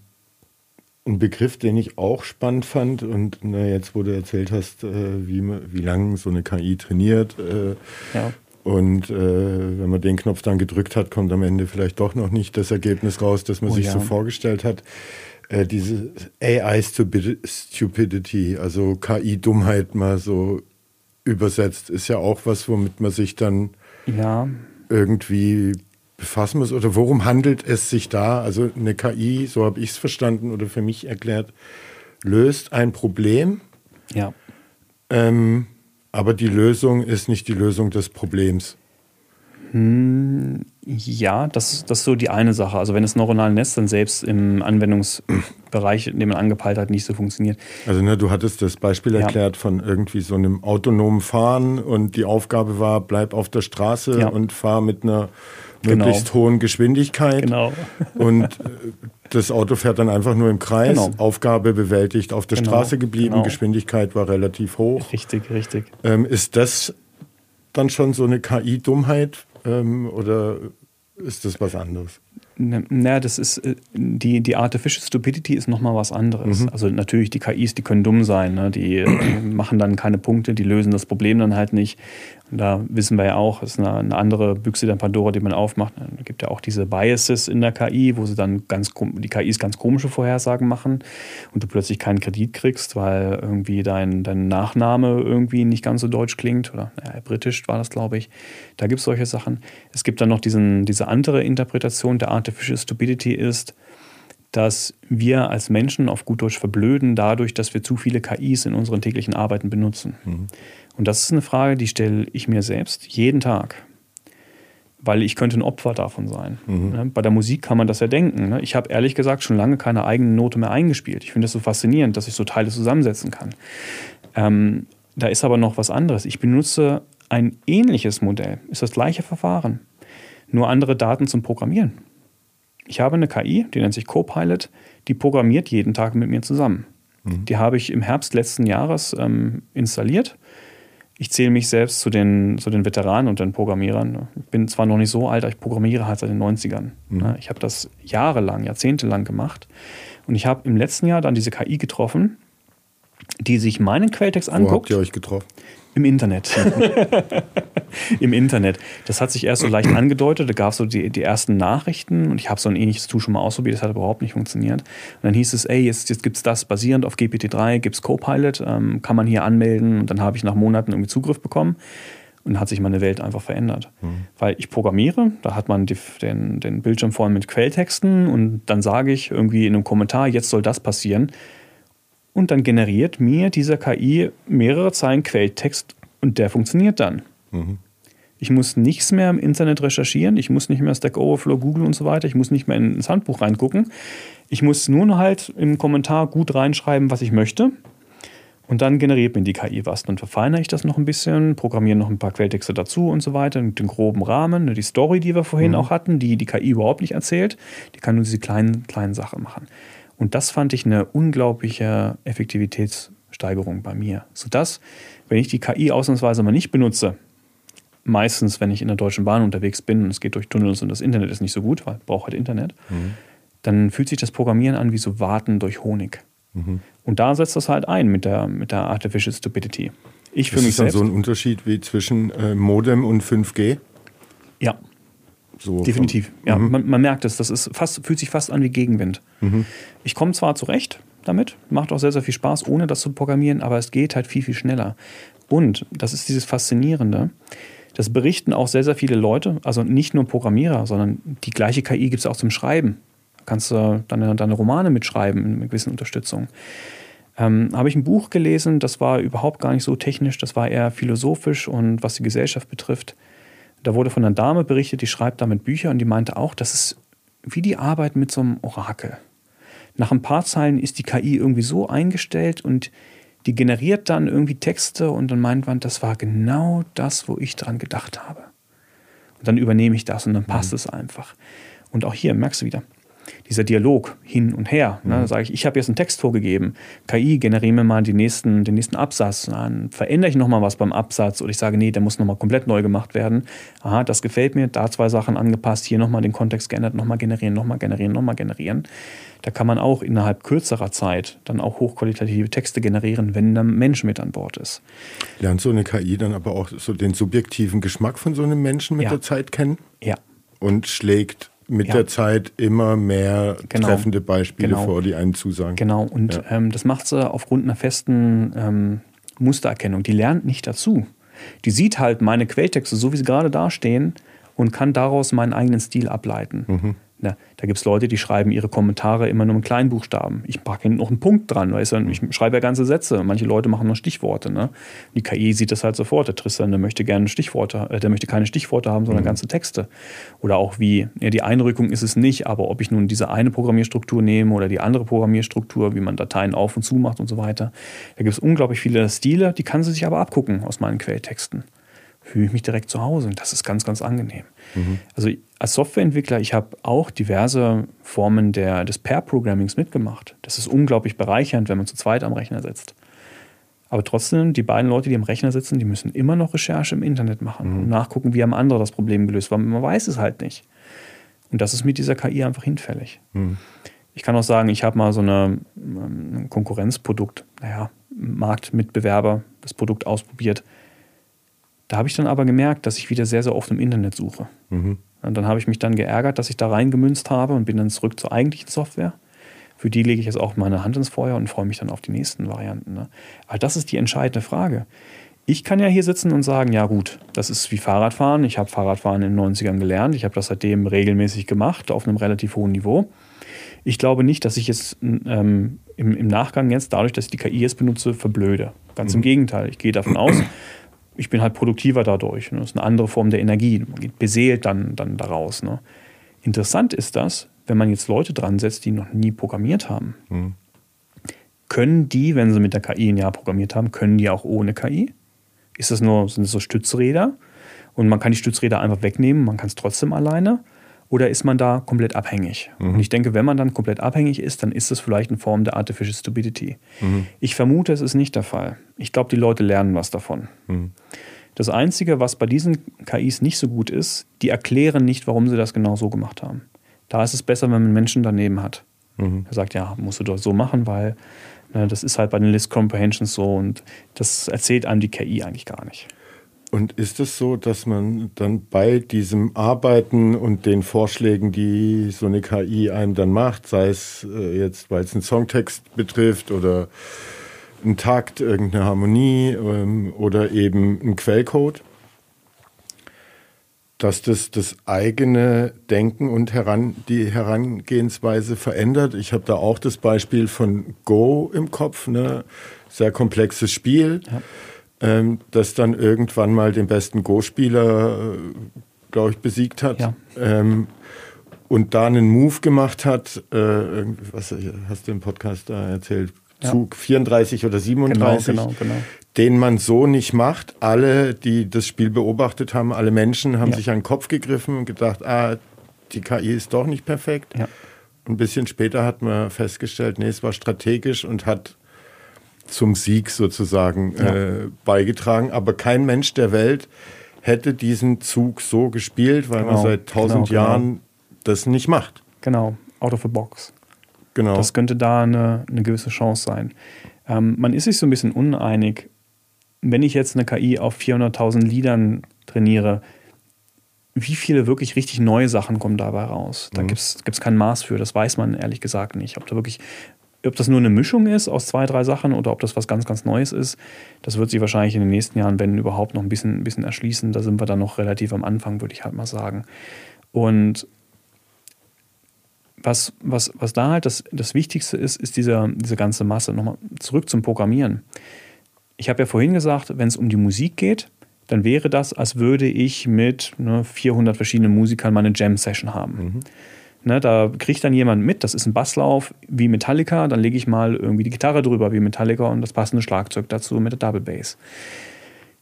ein Begriff, den ich auch spannend fand und na, jetzt, wo du erzählt hast, äh, wie, wie lange so eine KI trainiert äh, ja. und äh, wenn man den Knopf dann gedrückt hat, kommt am Ende vielleicht doch noch nicht das Ergebnis raus, das man oh, sich ja. so vorgestellt hat. Äh, diese AI-Stupidity, also KI-Dummheit mal so übersetzt, ist ja auch was, womit man sich dann ja. irgendwie befassen muss oder worum handelt es sich da? Also eine KI, so habe ich es verstanden oder für mich erklärt, löst ein Problem.
Ja.
Ähm, Aber die Lösung ist nicht die Lösung des Problems.
Hm, ja, das, das ist so die eine Sache. Also wenn das neuronale Netz dann selbst im Anwendungsbereich, in dem man angepeilt hat, nicht so funktioniert.
Also ne, du hattest das Beispiel ja. erklärt von irgendwie so einem autonomen Fahren und die Aufgabe war, bleib auf der Straße ja. und fahr mit einer genau. möglichst hohen Geschwindigkeit.
Genau. <laughs>
Und äh, das Auto fährt dann einfach nur im Kreis. Genau. Aufgabe bewältigt, auf der genau. Straße geblieben, genau. Geschwindigkeit war relativ hoch.
Richtig, richtig.
Ähm, ist das dann schon so eine KI-Dummheit, ähm, oder ist das was anderes?
Na, das ist äh, die, die Artificial Stupidity ist nochmal was anderes. Mhm. Also natürlich, die KIs, die können dumm sein, ne? die, die machen dann keine Punkte, die lösen das Problem dann halt nicht. Und da wissen wir ja auch, ist eine, eine andere Büchse der Pandora, die man aufmacht. Da gibt ja auch diese Biases in der KI, wo sie dann ganz die KIs ganz komische Vorhersagen machen und du plötzlich keinen Kredit kriegst, weil irgendwie dein, dein Nachname irgendwie nicht ganz so deutsch klingt oder naja, britisch war das, glaube ich. Da gibt es solche Sachen. Es gibt dann noch diesen, diese andere Interpretation der Artificial Stupidity ist, dass wir als Menschen auf gut Deutsch verblöden dadurch, dass wir zu viele KIs in unseren täglichen Arbeiten benutzen. Mhm. Und das ist eine Frage, die stelle ich mir selbst jeden Tag. Weil ich könnte ein Opfer davon sein. Mhm. Ne? Bei der Musik kann man das ja denken. Ne? Ich habe ehrlich gesagt schon lange keine eigene Note mehr eingespielt. Ich finde das so faszinierend, dass ich so Teile zusammensetzen kann. Ähm, da ist aber noch was anderes. Ich benutze ein ähnliches Modell, ist das gleiche Verfahren, nur andere Daten zum Programmieren. Ich habe eine KI, die nennt sich Copilot, die programmiert jeden Tag mit mir zusammen. Mhm. Die habe ich im Herbst letzten Jahres ähm, installiert ich zähle mich selbst zu den, zu den Veteranen und den Programmierern. Ich bin zwar noch nicht so alt, aber ich programmiere halt seit den 90ern. Mhm. Ich habe das jahrelang, jahrzehntelang gemacht. Und ich habe im letzten Jahr dann diese KI getroffen, die sich meinen Quelltext anguckt. Wo
habt ihr euch getroffen?
Im Internet. <laughs> Im Internet. Das hat sich erst so leicht angedeutet. Da gab es so die, die ersten Nachrichten und ich habe so ein ähnliches Tool schon mal ausprobiert. Das hat überhaupt nicht funktioniert. Und dann hieß es, ey, jetzt, jetzt gibt es das basierend auf GPT-3, gibt es Copilot, ähm, kann man hier anmelden. Und dann habe ich nach Monaten irgendwie Zugriff bekommen. Und dann hat sich meine Welt einfach verändert. Mhm. Weil ich programmiere, da hat man die, den, den Bildschirm voll mit Quelltexten und dann sage ich irgendwie in einem Kommentar, jetzt soll das passieren und dann generiert mir dieser KI mehrere Zeilen Quelltext und der funktioniert dann. Mhm. Ich muss nichts mehr im Internet recherchieren, ich muss nicht mehr Stack Overflow, Google und so weiter, ich muss nicht mehr ins Handbuch reingucken. Ich muss nur noch halt im Kommentar gut reinschreiben, was ich möchte. Und dann generiert mir die KI was. Dann verfeinere ich das noch ein bisschen, programmiere noch ein paar Quelltexte dazu und so weiter, mit dem groben Rahmen. Ne, die Story, die wir vorhin mhm. auch hatten, die die KI überhaupt nicht erzählt, die kann nur diese kleinen, kleinen Sachen machen. Und das fand ich eine unglaubliche Effektivitätssteigerung bei mir. Sodass, wenn ich die KI ausnahmsweise mal nicht benutze, meistens, wenn ich in der Deutschen Bahn unterwegs bin und es geht durch Tunnels und das Internet ist nicht so gut, weil ich brauche halt Internet, mhm. dann fühlt sich das Programmieren an wie so Warten durch Honig. Mhm. Und da setzt das halt ein mit der, mit der Artificial Stupidity.
Ich für mich ist dann so ein Unterschied wie zwischen äh, Modem und 5G?
Ja, so Definitiv. Ja, mhm. man, man, merkt es. Das ist fast, fühlt sich fast an wie Gegenwind. Mhm. Ich komme zwar zurecht damit, macht auch sehr, sehr viel Spaß, ohne das zu programmieren, aber es geht halt viel, viel schneller. Und das ist dieses Faszinierende. Das berichten auch sehr, sehr viele Leute, also nicht nur Programmierer, sondern die gleiche KI gibt es auch zum Schreiben. Da kannst du deine, deine Romane mitschreiben mit gewissen Unterstützung. Ähm, habe ich ein Buch gelesen, das war überhaupt gar nicht so technisch, das war eher philosophisch und was die Gesellschaft betrifft. Da wurde von einer Dame berichtet, die schreibt damit Bücher und die meinte auch, das ist wie die Arbeit mit so einem Orakel. Nach ein paar Zeilen ist die KI irgendwie so eingestellt und die generiert dann irgendwie Texte und dann meint man, das war genau das, wo ich dran gedacht habe. Und dann übernehme ich das und dann passt mhm. es einfach. Und auch hier merkst du wieder, dieser Dialog hin und her. Ne? Da sage ich, ich habe jetzt einen Text vorgegeben. KI, generiere mir mal nächsten, den nächsten Absatz. Dann verändere ich nochmal was beim Absatz oder ich sage, nee, der muss nochmal komplett neu gemacht werden. Aha, das gefällt mir, da zwei Sachen angepasst, hier nochmal den Kontext geändert, nochmal generieren, nochmal generieren, nochmal generieren. Da kann man auch innerhalb kürzerer Zeit dann auch hochqualitative Texte generieren, wenn ein Mensch mit an Bord ist.
Lernt so eine KI dann aber auch so den subjektiven Geschmack von so einem Menschen mit ja. der Zeit kennen?
Ja.
Und schlägt mit ja. der Zeit immer mehr genau. treffende Beispiele genau. vor, die einen zusagen.
Genau, und ja. ähm, das macht sie aufgrund einer festen ähm, Mustererkennung. Die lernt nicht dazu. Die sieht halt meine Quelltexte, so wie sie gerade dastehen, und kann daraus meinen eigenen Stil ableiten. Mhm. Na, da gibt es Leute, die schreiben ihre Kommentare immer nur mit Kleinbuchstaben. Ich packe hinten noch einen Punkt dran, weißt du? ich schreibe ja ganze Sätze. Manche Leute machen nur Stichworte. Ne? Die KI sieht das halt sofort. Der Tristan, der möchte gerne Stichworte, äh, der möchte keine Stichworte haben, sondern mhm. ganze Texte. Oder auch wie, ja, die Einrückung ist es nicht, aber ob ich nun diese eine Programmierstruktur nehme oder die andere Programmierstruktur, wie man Dateien auf und zu macht und so weiter. Da gibt es unglaublich viele Stile, die kann sie sich aber abgucken aus meinen Quelltexten fühle ich mich direkt zu Hause und das ist ganz, ganz angenehm. Mhm. Also als Softwareentwickler, ich habe auch diverse Formen der, des Pair-Programmings mitgemacht. Das ist unglaublich bereichernd, wenn man zu zweit am Rechner sitzt. Aber trotzdem, die beiden Leute, die am Rechner sitzen, die müssen immer noch Recherche im Internet machen mhm. und nachgucken, wie haben andere das Problem gelöst, weil man weiß es halt nicht. Und das ist mit dieser KI einfach hinfällig. Mhm. Ich kann auch sagen, ich habe mal so eine, ein Konkurrenzprodukt, naja, Marktmitbewerber, das Produkt ausprobiert da habe ich dann aber gemerkt, dass ich wieder sehr, sehr oft im Internet suche. Mhm. Und dann habe ich mich dann geärgert, dass ich da reingemünzt habe und bin dann zurück zur eigentlichen Software. Für die lege ich jetzt auch meine Hand ins Feuer und freue mich dann auf die nächsten Varianten. Ne? Aber das ist die entscheidende Frage. Ich kann ja hier sitzen und sagen, ja gut, das ist wie Fahrradfahren. Ich habe Fahrradfahren in den 90ern gelernt. Ich habe das seitdem regelmäßig gemacht, auf einem relativ hohen Niveau. Ich glaube nicht, dass ich jetzt ähm, im, im, Nachgang jetzt, dadurch, dass ich die KI jetzt benutze, verblöde. Ganz mhm. im Gegenteil. Ich gehe davon aus, ich bin halt produktiver dadurch. Ne? Das ist eine andere Form der Energie. Man geht beseelt dann, dann daraus. Ne? Interessant ist das, wenn man jetzt Leute dran setzt, die noch nie programmiert haben. Mhm. Können die, wenn sie mit der KI ein Jahr programmiert haben, können die auch ohne KI? Ist das nur, sind das so Stützräder? Und man kann die Stützräder einfach wegnehmen, man kann es trotzdem alleine. Oder ist man da komplett abhängig? Mhm. Und ich denke, wenn man dann komplett abhängig ist, dann ist das vielleicht eine Form der Artificial Stupidity. Mhm. Ich vermute, es ist nicht der Fall. Ich glaube, die Leute lernen was davon. Mhm. Das Einzige, was bei diesen KIs nicht so gut ist, die erklären nicht, warum sie das genau so gemacht haben. Da ist es besser, wenn man Menschen daneben hat. Mhm. Er sagt, ja, musst du doch so machen, weil ne, das ist halt bei den List Comprehensions so und das erzählt einem die KI eigentlich gar nicht.
Und ist es so, dass man dann bei diesem Arbeiten und den Vorschlägen, die so eine KI einem dann macht, sei es äh, jetzt, weil es einen Songtext betrifft oder einen Takt, irgendeine Harmonie ähm, oder eben einen Quellcode, dass das das eigene Denken und heran, die Herangehensweise verändert. Ich habe da auch das Beispiel von Go im Kopf, ne? sehr komplexes Spiel. Ja ähm, das dann irgendwann mal den besten Go-Spieler, äh, glaube ich, besiegt hat. Ja. Ähm, und da einen Move gemacht hat, äh, was hast du im Podcast da erzählt? Ja. Zug 34 oder 37, genau, genau, genau. den man so nicht macht. Alle, die das Spiel beobachtet haben, alle Menschen haben ja. sich an den Kopf gegriffen und gedacht, ah, die KI ist doch nicht perfekt. Ja. Ein bisschen später hat man festgestellt, nee, es war strategisch und hat zum Sieg sozusagen ja. äh, beigetragen. Aber kein Mensch der Welt hätte diesen Zug so gespielt, weil genau. man seit tausend genau, Jahren genau. das nicht macht.
Genau, out of the box. Genau. Das könnte da eine, eine gewisse Chance sein. Ähm, man ist sich so ein bisschen uneinig. Wenn ich jetzt eine KI auf 400.000 Liedern trainiere, wie viele wirklich richtig neue Sachen kommen dabei raus? Da mhm. gibt es kein Maß für, das weiß man ehrlich gesagt nicht. Ob da wirklich ob das nur eine Mischung ist aus zwei, drei Sachen oder ob das was ganz, ganz Neues ist, das wird sich wahrscheinlich in den nächsten Jahren, wenn überhaupt, noch ein bisschen, ein bisschen erschließen. Da sind wir dann noch relativ am Anfang, würde ich halt mal sagen. Und was, was, was da halt das, das Wichtigste ist, ist diese, diese ganze Masse. Nochmal zurück zum Programmieren. Ich habe ja vorhin gesagt, wenn es um die Musik geht, dann wäre das, als würde ich mit ne, 400 verschiedenen Musikern meine Jam-Session haben. Mhm. Ne, da kriegt dann jemand mit, das ist ein Basslauf wie Metallica, dann lege ich mal irgendwie die Gitarre drüber wie Metallica und das passende Schlagzeug dazu mit der Double Bass.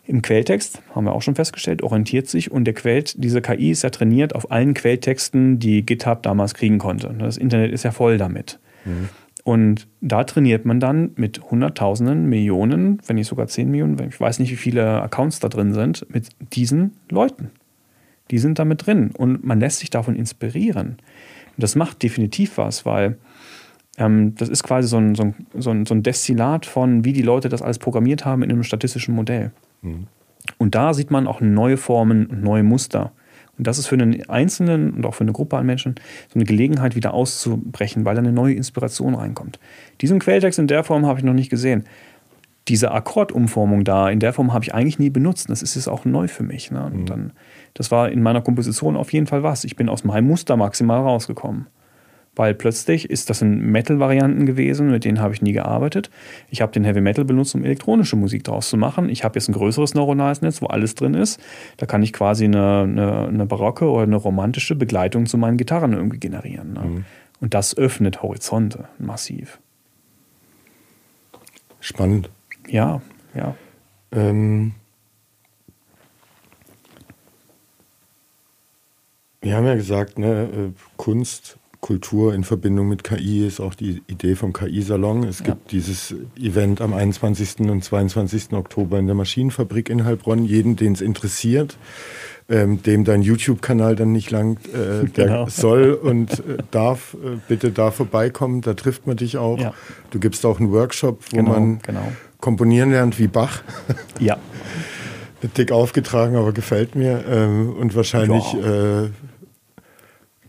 Im Quelltext, haben wir auch schon festgestellt, orientiert sich und der Quell, diese KI ist ja trainiert auf allen Quelltexten, die GitHub damals kriegen konnte. Das Internet ist ja voll damit. Mhm. Und da trainiert man dann mit Hunderttausenden, Millionen, wenn nicht sogar zehn Millionen, ich weiß nicht, wie viele Accounts da drin sind, mit diesen Leuten. Die sind da mit drin und man lässt sich davon inspirieren. Und das macht definitiv was, weil ähm, das ist quasi so ein, so, ein, so, ein, so ein Destillat von, wie die Leute das alles programmiert haben in einem statistischen Modell. Mhm. Und da sieht man auch neue Formen und neue Muster. Und das ist für einen Einzelnen und auch für eine Gruppe an Menschen so eine Gelegenheit, wieder auszubrechen, weil da eine neue Inspiration reinkommt. Diesen Quelltext in der Form habe ich noch nicht gesehen. diese Akkordumformung da, in der Form habe ich eigentlich nie benutzt. Das ist jetzt auch neu für mich. Ne? Und mhm. dann, das war in meiner Komposition auf jeden Fall was. Ich bin aus meinem Muster maximal rausgekommen. Weil plötzlich ist das in Metal-Varianten gewesen, mit denen habe ich nie gearbeitet. Ich habe den Heavy Metal benutzt, um elektronische Musik daraus zu machen. Ich habe jetzt ein größeres neuronales Netz, wo alles drin ist. Da kann ich quasi eine, eine, eine barocke oder eine romantische Begleitung zu meinen Gitarren irgendwie generieren. Ne? Mhm. Und das öffnet Horizonte massiv.
Spannend.
Ja, ja.
Ähm, wir haben ja gesagt, ne, äh, Kunst, Kultur in Verbindung mit KI ist auch die Idee vom KI-Salon. Es gibt ja. dieses Event am 21. und 22. Oktober in der Maschinenfabrik in Heilbronn. Jeden, den es interessiert, ähm, dem dein YouTube-Kanal dann nicht langt, äh, <laughs> der genau. soll und äh, darf äh, bitte da vorbeikommen. Da trifft man dich auch. Ja. Du gibst auch einen Workshop, wo genau, man genau. komponieren lernt wie Bach.
Ja. <laughs>
Dick aufgetragen, aber gefällt mir. Ähm, und wahrscheinlich ja. Äh,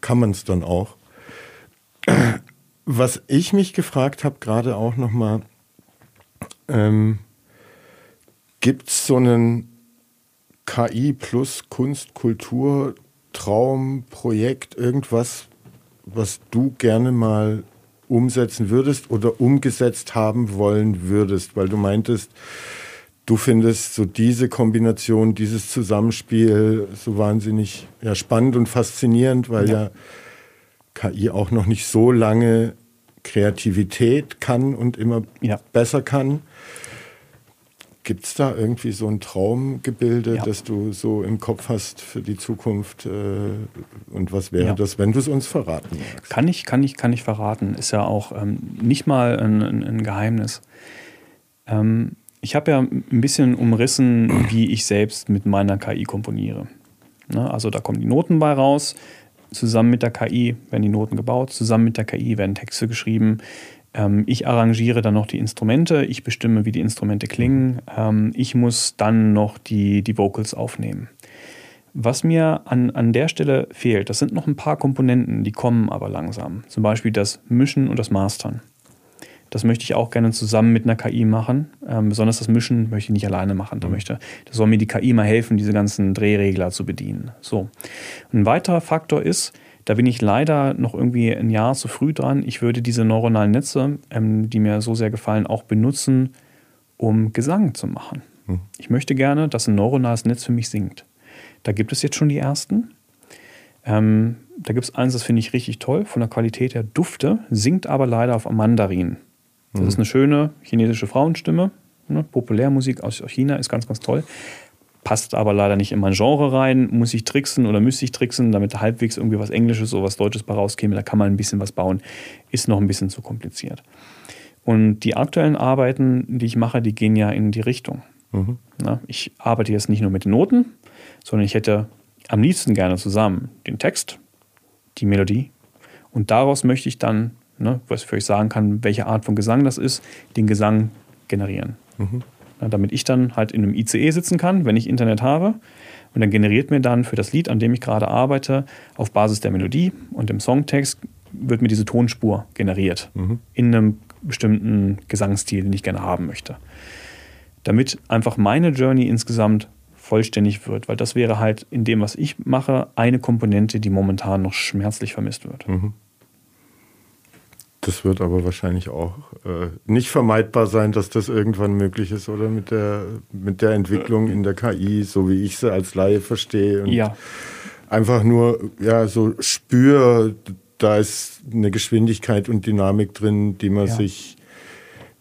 kann man es dann auch. Was ich mich gefragt habe, gerade auch nochmal, ähm, gibt es so einen KI plus Kunst, Kultur, Traum, Projekt, irgendwas, was du gerne mal umsetzen würdest oder umgesetzt haben wollen würdest, weil du meintest, du findest so diese Kombination, dieses Zusammenspiel so wahnsinnig ja, spannend und faszinierend, weil ja. ja KI auch noch nicht so lange Kreativität kann und immer ja. besser kann. Gibt es da irgendwie so ein Traumgebilde, ja. das du so im Kopf hast für die Zukunft? Äh, und was wäre ja. das, wenn du es uns verraten magst?
Kann ich, kann ich, kann ich verraten. Ist ja auch ähm, nicht mal ein, ein, ein Geheimnis. Ähm, ich habe ja ein bisschen umrissen, wie ich selbst mit meiner KI komponiere. Ne? Also da kommen die Noten bei raus. Zusammen mit der KI werden die Noten gebaut. Zusammen mit der KI werden Texte geschrieben. Ähm, ich arrangiere dann noch die Instrumente, ich bestimme, wie die Instrumente klingen. Ähm, ich muss dann noch die, die Vocals aufnehmen. Was mir an, an der Stelle fehlt, das sind noch ein paar Komponenten, die kommen aber langsam. Zum Beispiel das Mischen und das Mastern. Das möchte ich auch gerne zusammen mit einer KI machen. Ähm, besonders das Mischen möchte ich nicht alleine machen. Da mhm. möchte, das soll mir die KI mal helfen, diese ganzen Drehregler zu bedienen. So. Ein weiterer Faktor ist, da bin ich leider noch irgendwie ein Jahr zu früh dran. Ich würde diese neuronalen Netze, ähm, die mir so sehr gefallen, auch benutzen, um Gesang zu machen. Hm. Ich möchte gerne, dass ein neuronales Netz für mich singt. Da gibt es jetzt schon die ersten. Ähm, da gibt es eins, das finde ich richtig toll, von der Qualität her Dufte, singt aber leider auf Mandarin. Das hm. ist eine schöne chinesische Frauenstimme. Ne? Populärmusik aus China ist ganz, ganz toll passt aber leider nicht in mein Genre rein. Muss ich tricksen oder müsste ich tricksen, damit halbwegs irgendwie was Englisches oder was Deutsches bei rauskäme. Da kann man ein bisschen was bauen. Ist noch ein bisschen zu kompliziert. Und die aktuellen Arbeiten, die ich mache, die gehen ja in die Richtung. Mhm. Na, ich arbeite jetzt nicht nur mit den Noten, sondern ich hätte am liebsten gerne zusammen den Text, die Melodie und daraus möchte ich dann, ne, was ich für euch sagen kann, welche Art von Gesang das ist, den Gesang generieren. Mhm damit ich dann halt in einem ICE sitzen kann, wenn ich Internet habe. Und dann generiert mir dann für das Lied, an dem ich gerade arbeite, auf Basis der Melodie und dem Songtext wird mir diese Tonspur generiert. Mhm. In einem bestimmten Gesangsstil, den ich gerne haben möchte. Damit einfach meine Journey insgesamt vollständig wird, weil das wäre halt in dem, was ich mache, eine Komponente, die momentan noch schmerzlich vermisst wird. Mhm.
Das wird aber wahrscheinlich auch äh, nicht vermeidbar sein, dass das irgendwann möglich ist, oder mit der, mit der Entwicklung in der KI, so wie ich sie als Laie verstehe. Und
ja.
Einfach nur, ja, so spür, da ist eine Geschwindigkeit und Dynamik drin, die man ja. sich,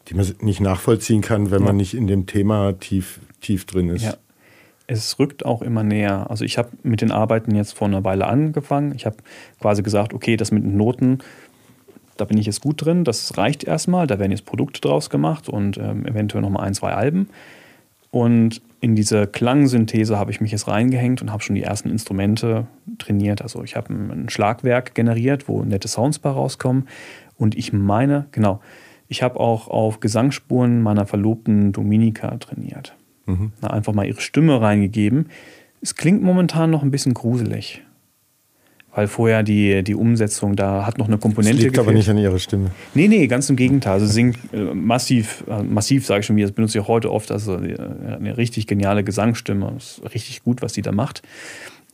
die man nicht nachvollziehen kann, wenn ja. man nicht in dem Thema tief, tief drin ist. Ja.
Es rückt auch immer näher. Also ich habe mit den Arbeiten jetzt vor einer Weile angefangen. Ich habe quasi gesagt, okay, das mit den Noten da bin ich jetzt gut drin, das reicht erstmal, da werden jetzt Produkte draus gemacht und ähm, eventuell nochmal ein, zwei Alben. Und in diese Klangsynthese habe ich mich jetzt reingehängt und habe schon die ersten Instrumente trainiert. Also ich habe ein Schlagwerk generiert, wo nette Sounds bei rauskommen. Und ich meine, genau, ich habe auch auf Gesangsspuren meiner Verlobten Dominika trainiert. Mhm. einfach mal ihre Stimme reingegeben. Es klingt momentan noch ein bisschen gruselig. Weil vorher die, die Umsetzung da hat noch eine Komponente. Das
liegt gefehlt. aber nicht an ihrer Stimme.
Nee, nee, ganz im Gegenteil. Also singt äh, massiv, äh, massiv sage ich schon, wie das benutze ich auch heute oft. Also äh, eine richtig geniale Gesangsstimme. Das ist richtig gut, was sie da macht.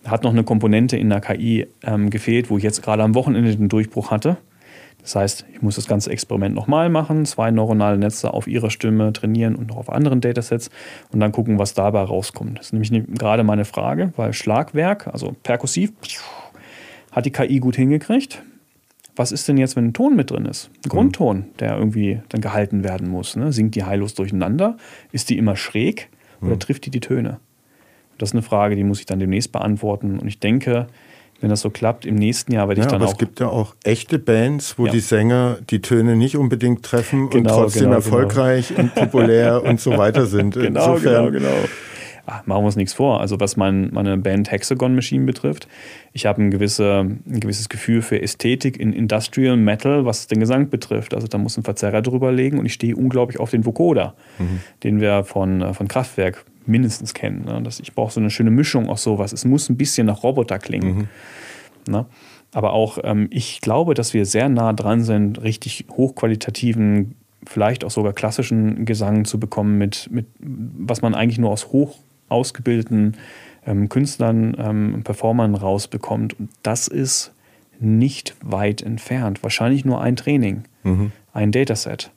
Hat noch eine Komponente in der KI ähm, gefehlt, wo ich jetzt gerade am Wochenende den Durchbruch hatte. Das heißt, ich muss das ganze Experiment nochmal machen, zwei neuronale Netze auf ihrer Stimme trainieren und noch auf anderen Datasets und dann gucken, was dabei rauskommt. Das ist nämlich gerade meine Frage, weil Schlagwerk, also perkussiv, hat die KI gut hingekriegt. Was ist denn jetzt, wenn ein Ton mit drin ist? Ein mhm. Grundton, der irgendwie dann gehalten werden muss. Ne? Singt die heillos durcheinander? Ist die immer schräg oder mhm. trifft die die Töne? Das ist eine Frage, die muss ich dann demnächst beantworten. Und ich denke, wenn das so klappt, im nächsten Jahr werde ich
ja,
dann
aber
auch.
Es gibt ja auch echte Bands, wo ja. die Sänger die Töne nicht unbedingt treffen genau, und trotzdem genau, genau. erfolgreich genau. und populär und so weiter sind. <laughs>
Genau, Insofern, genau, genau ach, machen wir uns nichts vor. Also was mein, meine Band Hexagon Machine betrifft, ich habe ein, gewisse, ein gewisses Gefühl für Ästhetik in Industrial Metal, was den Gesang betrifft. Also da muss ein Verzerrer drüber legen und ich stehe unglaublich auf den Vocoder, mhm. den wir von, äh, von Kraftwerk mindestens kennen. Ne? Das, ich brauche so eine schöne Mischung aus sowas. Es muss ein bisschen nach Roboter klingen. Mhm. Ne? Aber auch ähm, ich glaube, dass wir sehr nah dran sind, richtig hochqualitativen vielleicht auch sogar klassischen Gesang zu bekommen, mit, mit was man eigentlich nur aus hoch ausgebildeten ähm, Künstlern, ähm, Performern rausbekommt. Und das ist nicht weit entfernt. Wahrscheinlich nur ein Training, mhm. ein Dataset.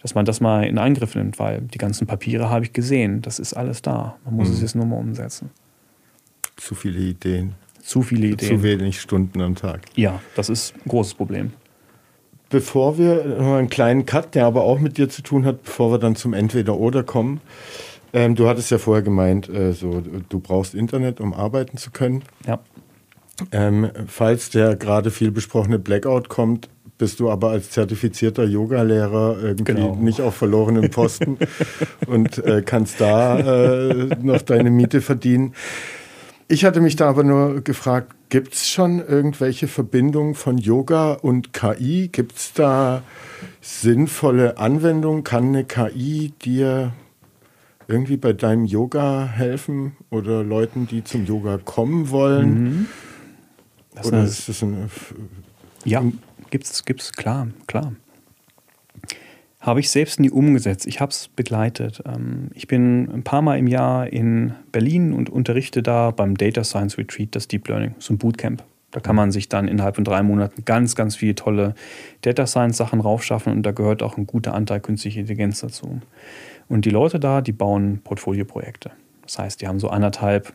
Dass man das mal in Angriff nimmt, weil die ganzen Papiere habe ich gesehen. Das ist alles da. Man muss mhm. es jetzt nur mal umsetzen.
Zu viele Ideen.
Zu viele Ideen.
Zu wenig Stunden am Tag.
Ja, das ist ein großes Problem.
Bevor wir noch einen kleinen Cut, der aber auch mit dir zu tun hat, bevor wir dann zum Entweder-Oder kommen, ähm, du hattest ja vorher gemeint, äh, so, du brauchst Internet, um arbeiten zu können.
Ja.
Ähm, falls der gerade viel besprochene Blackout kommt, bist du aber als zertifizierter Yogalehrer irgendwie genau. nicht auf verlorenen Posten <laughs> und äh, kannst da äh, noch deine Miete verdienen. Ich hatte mich da aber nur gefragt, gibt es schon irgendwelche Verbindungen von Yoga und KI? Gibt es da sinnvolle Anwendungen? Kann eine KI dir irgendwie bei deinem Yoga helfen oder Leuten, die zum Yoga kommen wollen? Mhm.
oder ist das ein. Ja, gibt's, gibt's, klar, klar. Habe ich selbst nie umgesetzt. Ich habe es begleitet. Ähm, ich bin ein paar Mal im Jahr in Berlin und unterrichte da beim Data Science Retreat das Deep Learning, so ein Bootcamp. Da kann man sich dann innerhalb von drei Monaten ganz, ganz viele tolle Data Science Sachen raufschaffen und da gehört auch ein guter Anteil künstliche Intelligenz dazu. Und die Leute da, die bauen Portfolioprojekte. Das heißt, die haben so anderthalb,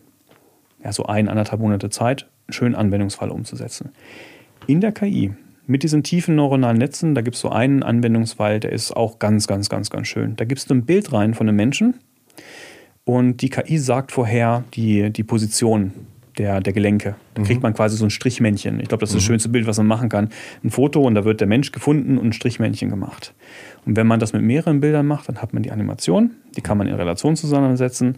ja, so ein, anderthalb Monate Zeit, einen schönen Anwendungsfall umzusetzen. In der KI, mit diesen tiefen neuronalen Netzen, da gibt es so einen Anwendungsfall, der ist auch ganz, ganz, ganz, ganz schön. Da gibst du ein Bild rein von einem Menschen und die KI sagt vorher die, die Position der, der Gelenke. Da kriegt mhm. man quasi so ein Strichmännchen. Ich glaube, das ist das mhm. schönste Bild, was man machen kann. Ein Foto und da wird der Mensch gefunden und ein Strichmännchen gemacht. Und wenn man das mit mehreren Bildern macht, dann hat man die Animation, die kann man in Relation zusammensetzen.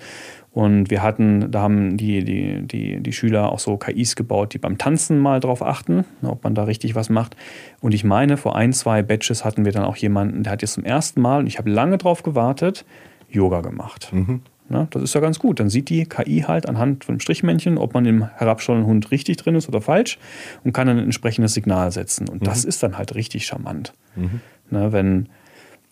Und wir hatten, da haben die, die, die, die Schüler auch so KIs gebaut, die beim Tanzen mal drauf achten, ne, ob man da richtig was macht. Und ich meine, vor ein, zwei Batches hatten wir dann auch jemanden, der hat jetzt zum ersten Mal, und ich habe lange drauf gewartet, Yoga gemacht. Mhm. Na, das ist ja ganz gut. Dann sieht die KI halt anhand von einem Strichmännchen, ob man im herabschauenden Hund richtig drin ist oder falsch und kann dann ein entsprechendes Signal setzen. Und mhm. das ist dann halt richtig charmant. Mhm. Na, wenn,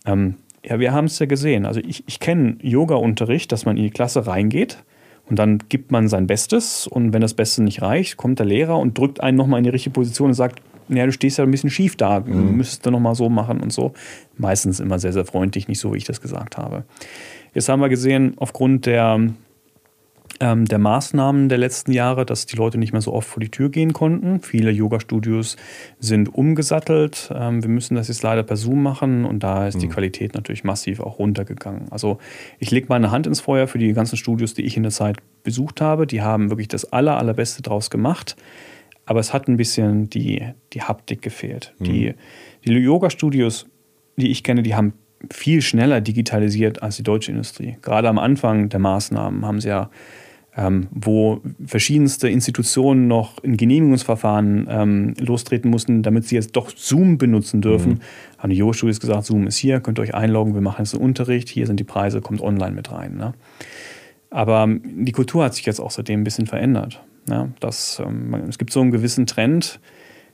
ähm, ja, wir haben es ja gesehen. Also ich, ich kenne Yoga-Unterricht, dass man in die Klasse reingeht und dann gibt man sein Bestes und wenn das Beste nicht reicht, kommt der Lehrer und drückt einen nochmal in die richtige Position und sagt, ja, du stehst ja ein bisschen schief da, mhm. müsstest du nochmal so machen und so. Meistens immer sehr, sehr freundlich, nicht so, wie ich das gesagt habe. Jetzt haben wir gesehen, aufgrund der, ähm, der Maßnahmen der letzten Jahre, dass die Leute nicht mehr so oft vor die Tür gehen konnten. Viele Yoga-Studios sind umgesattelt. Ähm, wir müssen das jetzt leider per Zoom machen und da ist mhm. die Qualität natürlich massiv auch runtergegangen. Also ich lege meine Hand ins Feuer für die ganzen Studios, die ich in der Zeit besucht habe. Die haben wirklich das aller, allerbeste draus gemacht. Aber es hat ein bisschen die, die Haptik gefehlt. Mhm. Die, die Yoga-Studios, die ich kenne, die haben viel schneller digitalisiert als die deutsche Industrie. Gerade am Anfang der Maßnahmen haben sie ja, ähm, wo verschiedenste Institutionen noch in Genehmigungsverfahren ähm, lostreten mussten, damit sie jetzt doch Zoom benutzen dürfen, mhm. haben die Yoga-Studios gesagt, Zoom ist hier, könnt ihr euch einloggen, wir machen jetzt einen Unterricht, hier sind die Preise, kommt online mit rein. Ne? Aber die Kultur hat sich jetzt auch seitdem ein bisschen verändert. Ja, das, ähm, es gibt so einen gewissen Trend,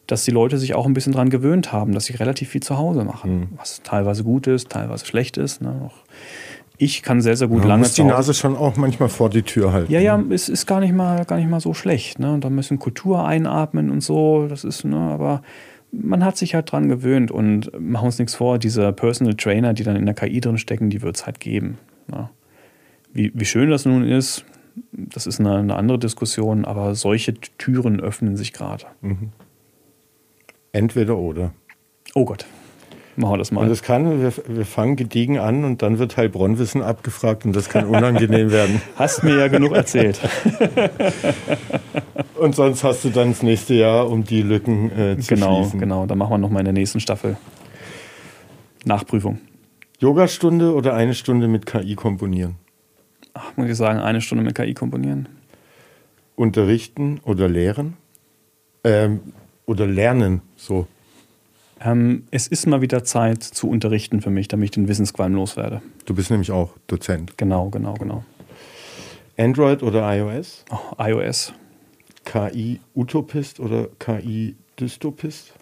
dass die Leute sich auch ein bisschen daran gewöhnt haben, dass sie relativ viel zu Hause machen. Mhm. Was teilweise gut ist, teilweise schlecht ist. Ne? ich kann sehr, sehr gut
ja,
lange
muss die Nase schon auch manchmal vor die Tür halten.
Ja, ja, es ist gar nicht mal, gar nicht mal so schlecht. Ne? Und da müssen Kultur einatmen und so. Das ist, ne, aber man hat sich halt dran gewöhnt und machen uns nichts vor, diese Personal Trainer, die dann in der KI drin stecken, die wird es halt geben. Ne? Wie, wie schön das nun ist, das ist eine, eine andere Diskussion, aber solche Türen öffnen sich gerade. Mhm.
Entweder oder.
Oh Gott. Machen wir das mal.
Und das kann, wir, wir fangen gediegen an und dann wird Heilbronn-Wissen abgefragt und das kann unangenehm werden. <laughs>
Hast mir ja genug erzählt. <laughs>
und sonst hast du dann das nächste Jahr, um die Lücken äh, zu
genau,
schließen.
Genau, genau. Dann machen wir nochmal in der nächsten Staffel Nachprüfung.
Yogastunde oder eine Stunde mit KI komponieren?
Ach, muss ich sagen, eine Stunde mit KI komponieren.
Unterrichten oder lehren? Ähm, oder lernen, so.
Ähm, es ist mal wieder Zeit zu unterrichten für mich, damit ich den Wissensqualm loswerde.
Du bist nämlich auch Dozent.
Genau, genau, genau.
Android oder iOS?
Oh, iOS.
KI-Utopist oder KI-Dystopist?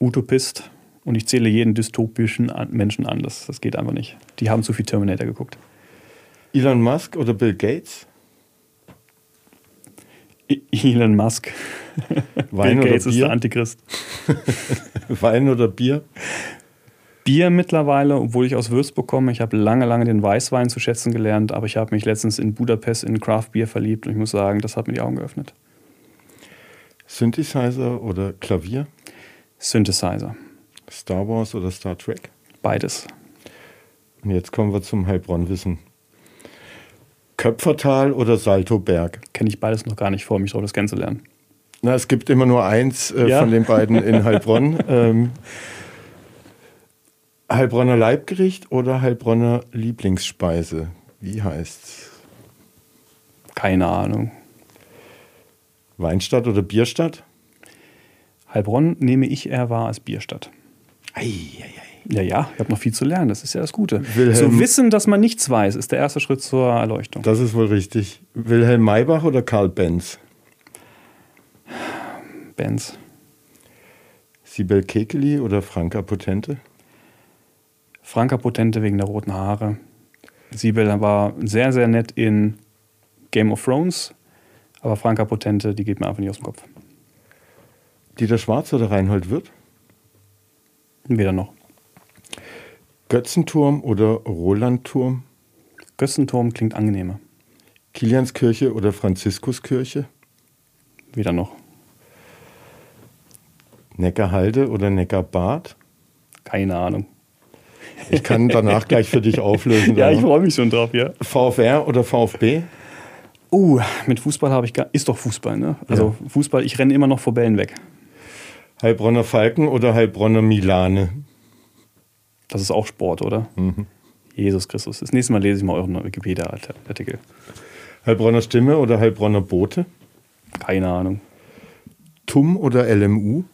Utopist. Und ich zähle jeden dystopischen Menschen an. Das, das geht einfach nicht. Die haben zu viel Terminator geguckt.
Elon Musk oder Bill Gates?
Elon Musk.
Wein
Bill Gates
oder Bier?
ist der Antichrist. <laughs>
Wein oder Bier?
Bier mittlerweile, obwohl ich aus Würz bekomme. Ich habe lange, lange den Weißwein zu schätzen gelernt, aber ich habe mich letztens in Budapest in Craft Beer verliebt und ich muss sagen, das hat mir die Augen geöffnet.
Synthesizer oder Klavier?
Synthesizer.
Star Wars oder Star Trek?
Beides.
Und jetzt kommen wir zum Heilbronn-Wissen. Köpfertal oder Saltoberg?
Kenne ich beides noch gar nicht vor, mich drauf das kennenzulernen.
Na, es gibt immer nur eins äh,
Ja.
von den beiden in <laughs> Heilbronn. ähm, Heilbronner Leibgericht oder Heilbronner Lieblingsspeise? Wie heißt's?
Keine Ahnung.
Weinstadt oder Bierstadt?
Heilbronn nehme ich eher wahr als Bierstadt. Ja, ja, ich habe noch viel zu lernen, das ist ja das Gute.
Wilhelm-
Zu wissen, dass man nichts weiß, ist der erste Schritt zur Erleuchtung.
Das ist wohl richtig. Wilhelm Maybach oder Karl Benz?
Benz.
Sibel Kekeli oder Franka Potente?
Franka Potente wegen der roten Haare. Siebel war sehr, sehr nett in Game of Thrones, aber Franka Potente, die geht mir einfach nicht aus dem Kopf.
Dieter Schwarz oder Reinhold Wirth?
Weder noch.
Götzenturm oder Rolandturm?
Götzenturm klingt angenehmer.
Kilianskirche oder Franziskuskirche?
Weder noch.
Neckarhalde oder Neckarbad?
Keine Ahnung.
Ich kann danach <laughs> gleich für dich auflösen.
Ja, ich freue mich schon drauf, ja.
VfR oder VfB?
Uh, mit Fußball habe ich gar. Ist doch Fußball, ne? Also Fußball, ich renne immer noch vor Bällen weg.
Heilbronner Falken oder Heilbronner Milane?
Das ist auch Sport, oder? Jesus Christus. Das nächste Mal lese ich mal euren Wikipedia-Artikel.
Heilbronner Stimme oder Heilbronner Bote?
Keine Ahnung.
TUM oder LMU?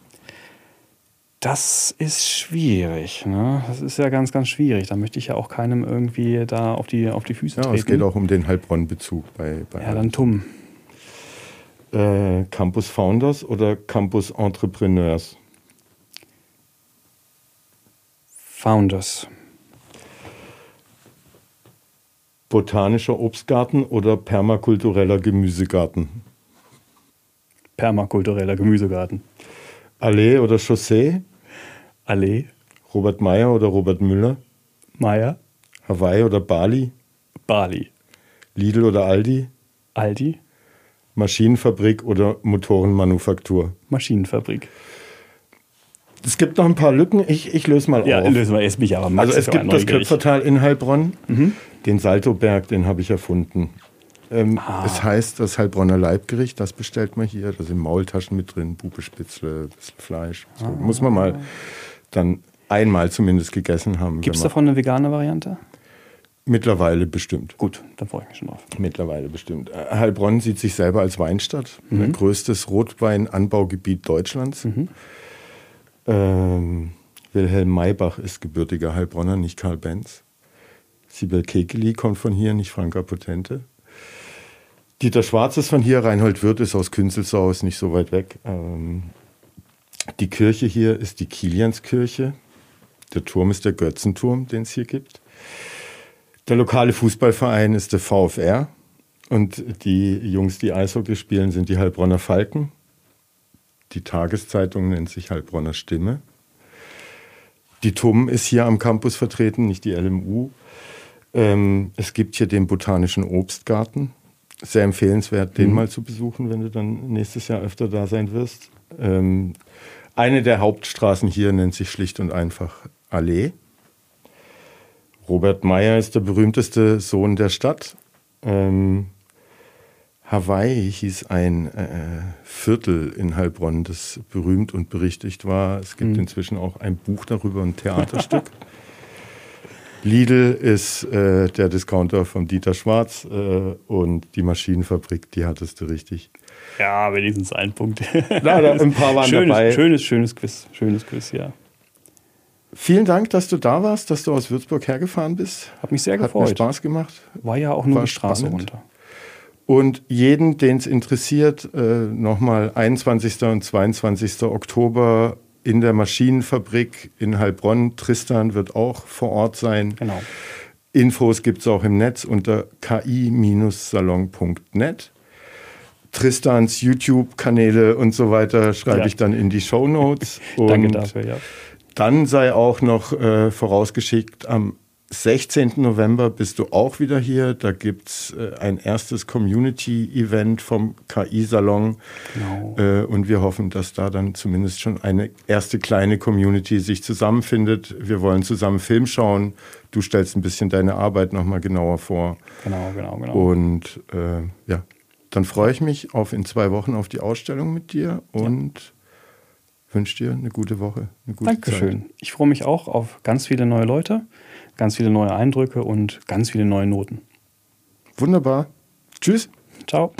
Das ist schwierig. Ne? Das ist ja ganz, ganz schwierig. Da möchte ich ja auch keinem irgendwie da auf die, auf die Füße
Ja,
treten.
es geht auch um den Heilbronn-Bezug bei, bei
Ja, dann Tum.
äh, Campus Founders oder Campus Entrepreneurs?
Founders.
Botanischer Obstgarten oder permakultureller Gemüsegarten?
Permakultureller Gemüsegarten.
Allee oder Chaussee?
Allee.
Robert Meyer oder Robert Müller?
Meier.
Hawaii oder Bali?
Bali.
Lidl oder Aldi?
Aldi.
Maschinenfabrik oder Motorenmanufaktur?
Maschinenfabrik.
Es gibt noch ein paar Lücken. Ich, ich löse mal
Ja,
auf.
lösen wir erst mich aber. Max
Also es
ja
gibt das. Köpfertal in Heilbronn, den Saltoberg, den habe ich erfunden. Ähm,
Ah.
Es heißt das Heilbronner Leibgericht, das bestellt man hier. Da sind Maultaschen mit drin, Bubespitzle, bisschen Fleisch. So,
Ah.
Muss man mal dann einmal zumindest gegessen haben.
Gibt es davon eine vegane Variante?
Mittlerweile bestimmt.
Gut, dann freue ich mich schon drauf.
Mittlerweile bestimmt. Äh, Heilbronn sieht sich selber als Weinstadt,
Mhm.
größtes Rotweinanbaugebiet Deutschlands.
Mhm.
Ähm, Wilhelm Maybach ist gebürtiger Heilbronner, nicht Karl Benz. Sibel Kekeli kommt von hier, nicht Franka Potente. Dieter Schwarz ist von hier, Reinhold Wirth ist aus Künzelsau, ist nicht so weit weg. Ähm, die Kirche hier ist die Kilianskirche. Der Turm ist der Götzenturm, den es hier gibt. Der lokale Fußballverein ist der VfR. Und die Jungs, die Eishockey spielen, sind die Heilbronner Falken. Die Tageszeitung nennt sich Heilbronner Stimme. Die TUM ist hier am Campus vertreten, nicht die LMU. Ähm, es gibt hier den Botanischen Obstgarten. Sehr empfehlenswert, den mhm. mal zu besuchen, wenn du dann nächstes Jahr öfter da sein wirst. Ähm, eine der Hauptstraßen hier nennt sich schlicht und einfach Allee. Robert Meyer ist der berühmteste Sohn der Stadt. Ähm, Hawaii hieß ein äh, Viertel in Heilbronn, das berühmt und berichtigt war. Es gibt mhm. inzwischen auch ein Buch darüber, ein Theaterstück. <laughs> Lidl ist äh, der Discounter von Dieter Schwarz äh, und die Maschinenfabrik, die hattest du richtig.
Ja, wenigstens ein Punkt.
Na, da, ein paar waren
schönes,
dabei.
Schönes, schönes Quiz. Schönes Quiz, ja.
Vielen Dank, dass du da warst, dass du aus Würzburg hergefahren bist.
Hat mich sehr gefreut. Hat
mir Spaß gemacht.
War ja auch nur War die Straße spannend. runter.
Und jeden, den es interessiert, äh, nochmal 21. und 22. Oktober in der Maschinenfabrik in Heilbronn. Tristan wird auch vor Ort sein.
Genau.
Infos gibt es auch im Netz unter ki-salon.net. Tristans YouTube-Kanäle und so weiter schreibe ja. ich dann in die Show Notes. <laughs>
Danke dafür, ja.
Dann sei auch noch äh, vorausgeschickt, am 16. November bist du auch wieder hier. Da gibt es äh, ein erstes Community-Event vom KI-Salon. Genau. Äh, und wir hoffen, dass da dann zumindest schon eine erste kleine Community sich zusammenfindet. Wir wollen zusammen Film schauen. Du stellst ein bisschen deine Arbeit nochmal genauer vor.
Genau, genau, genau.
Und äh, ja, dann freue ich mich auf in zwei Wochen auf die Ausstellung mit dir und ja. wünsche dir eine gute Woche. Eine gute
Dankeschön. Zeit. Ich freue mich auch auf ganz viele neue Leute ganz viele neue Eindrücke und ganz viele neue Noten.
Wunderbar. Tschüss.
Ciao.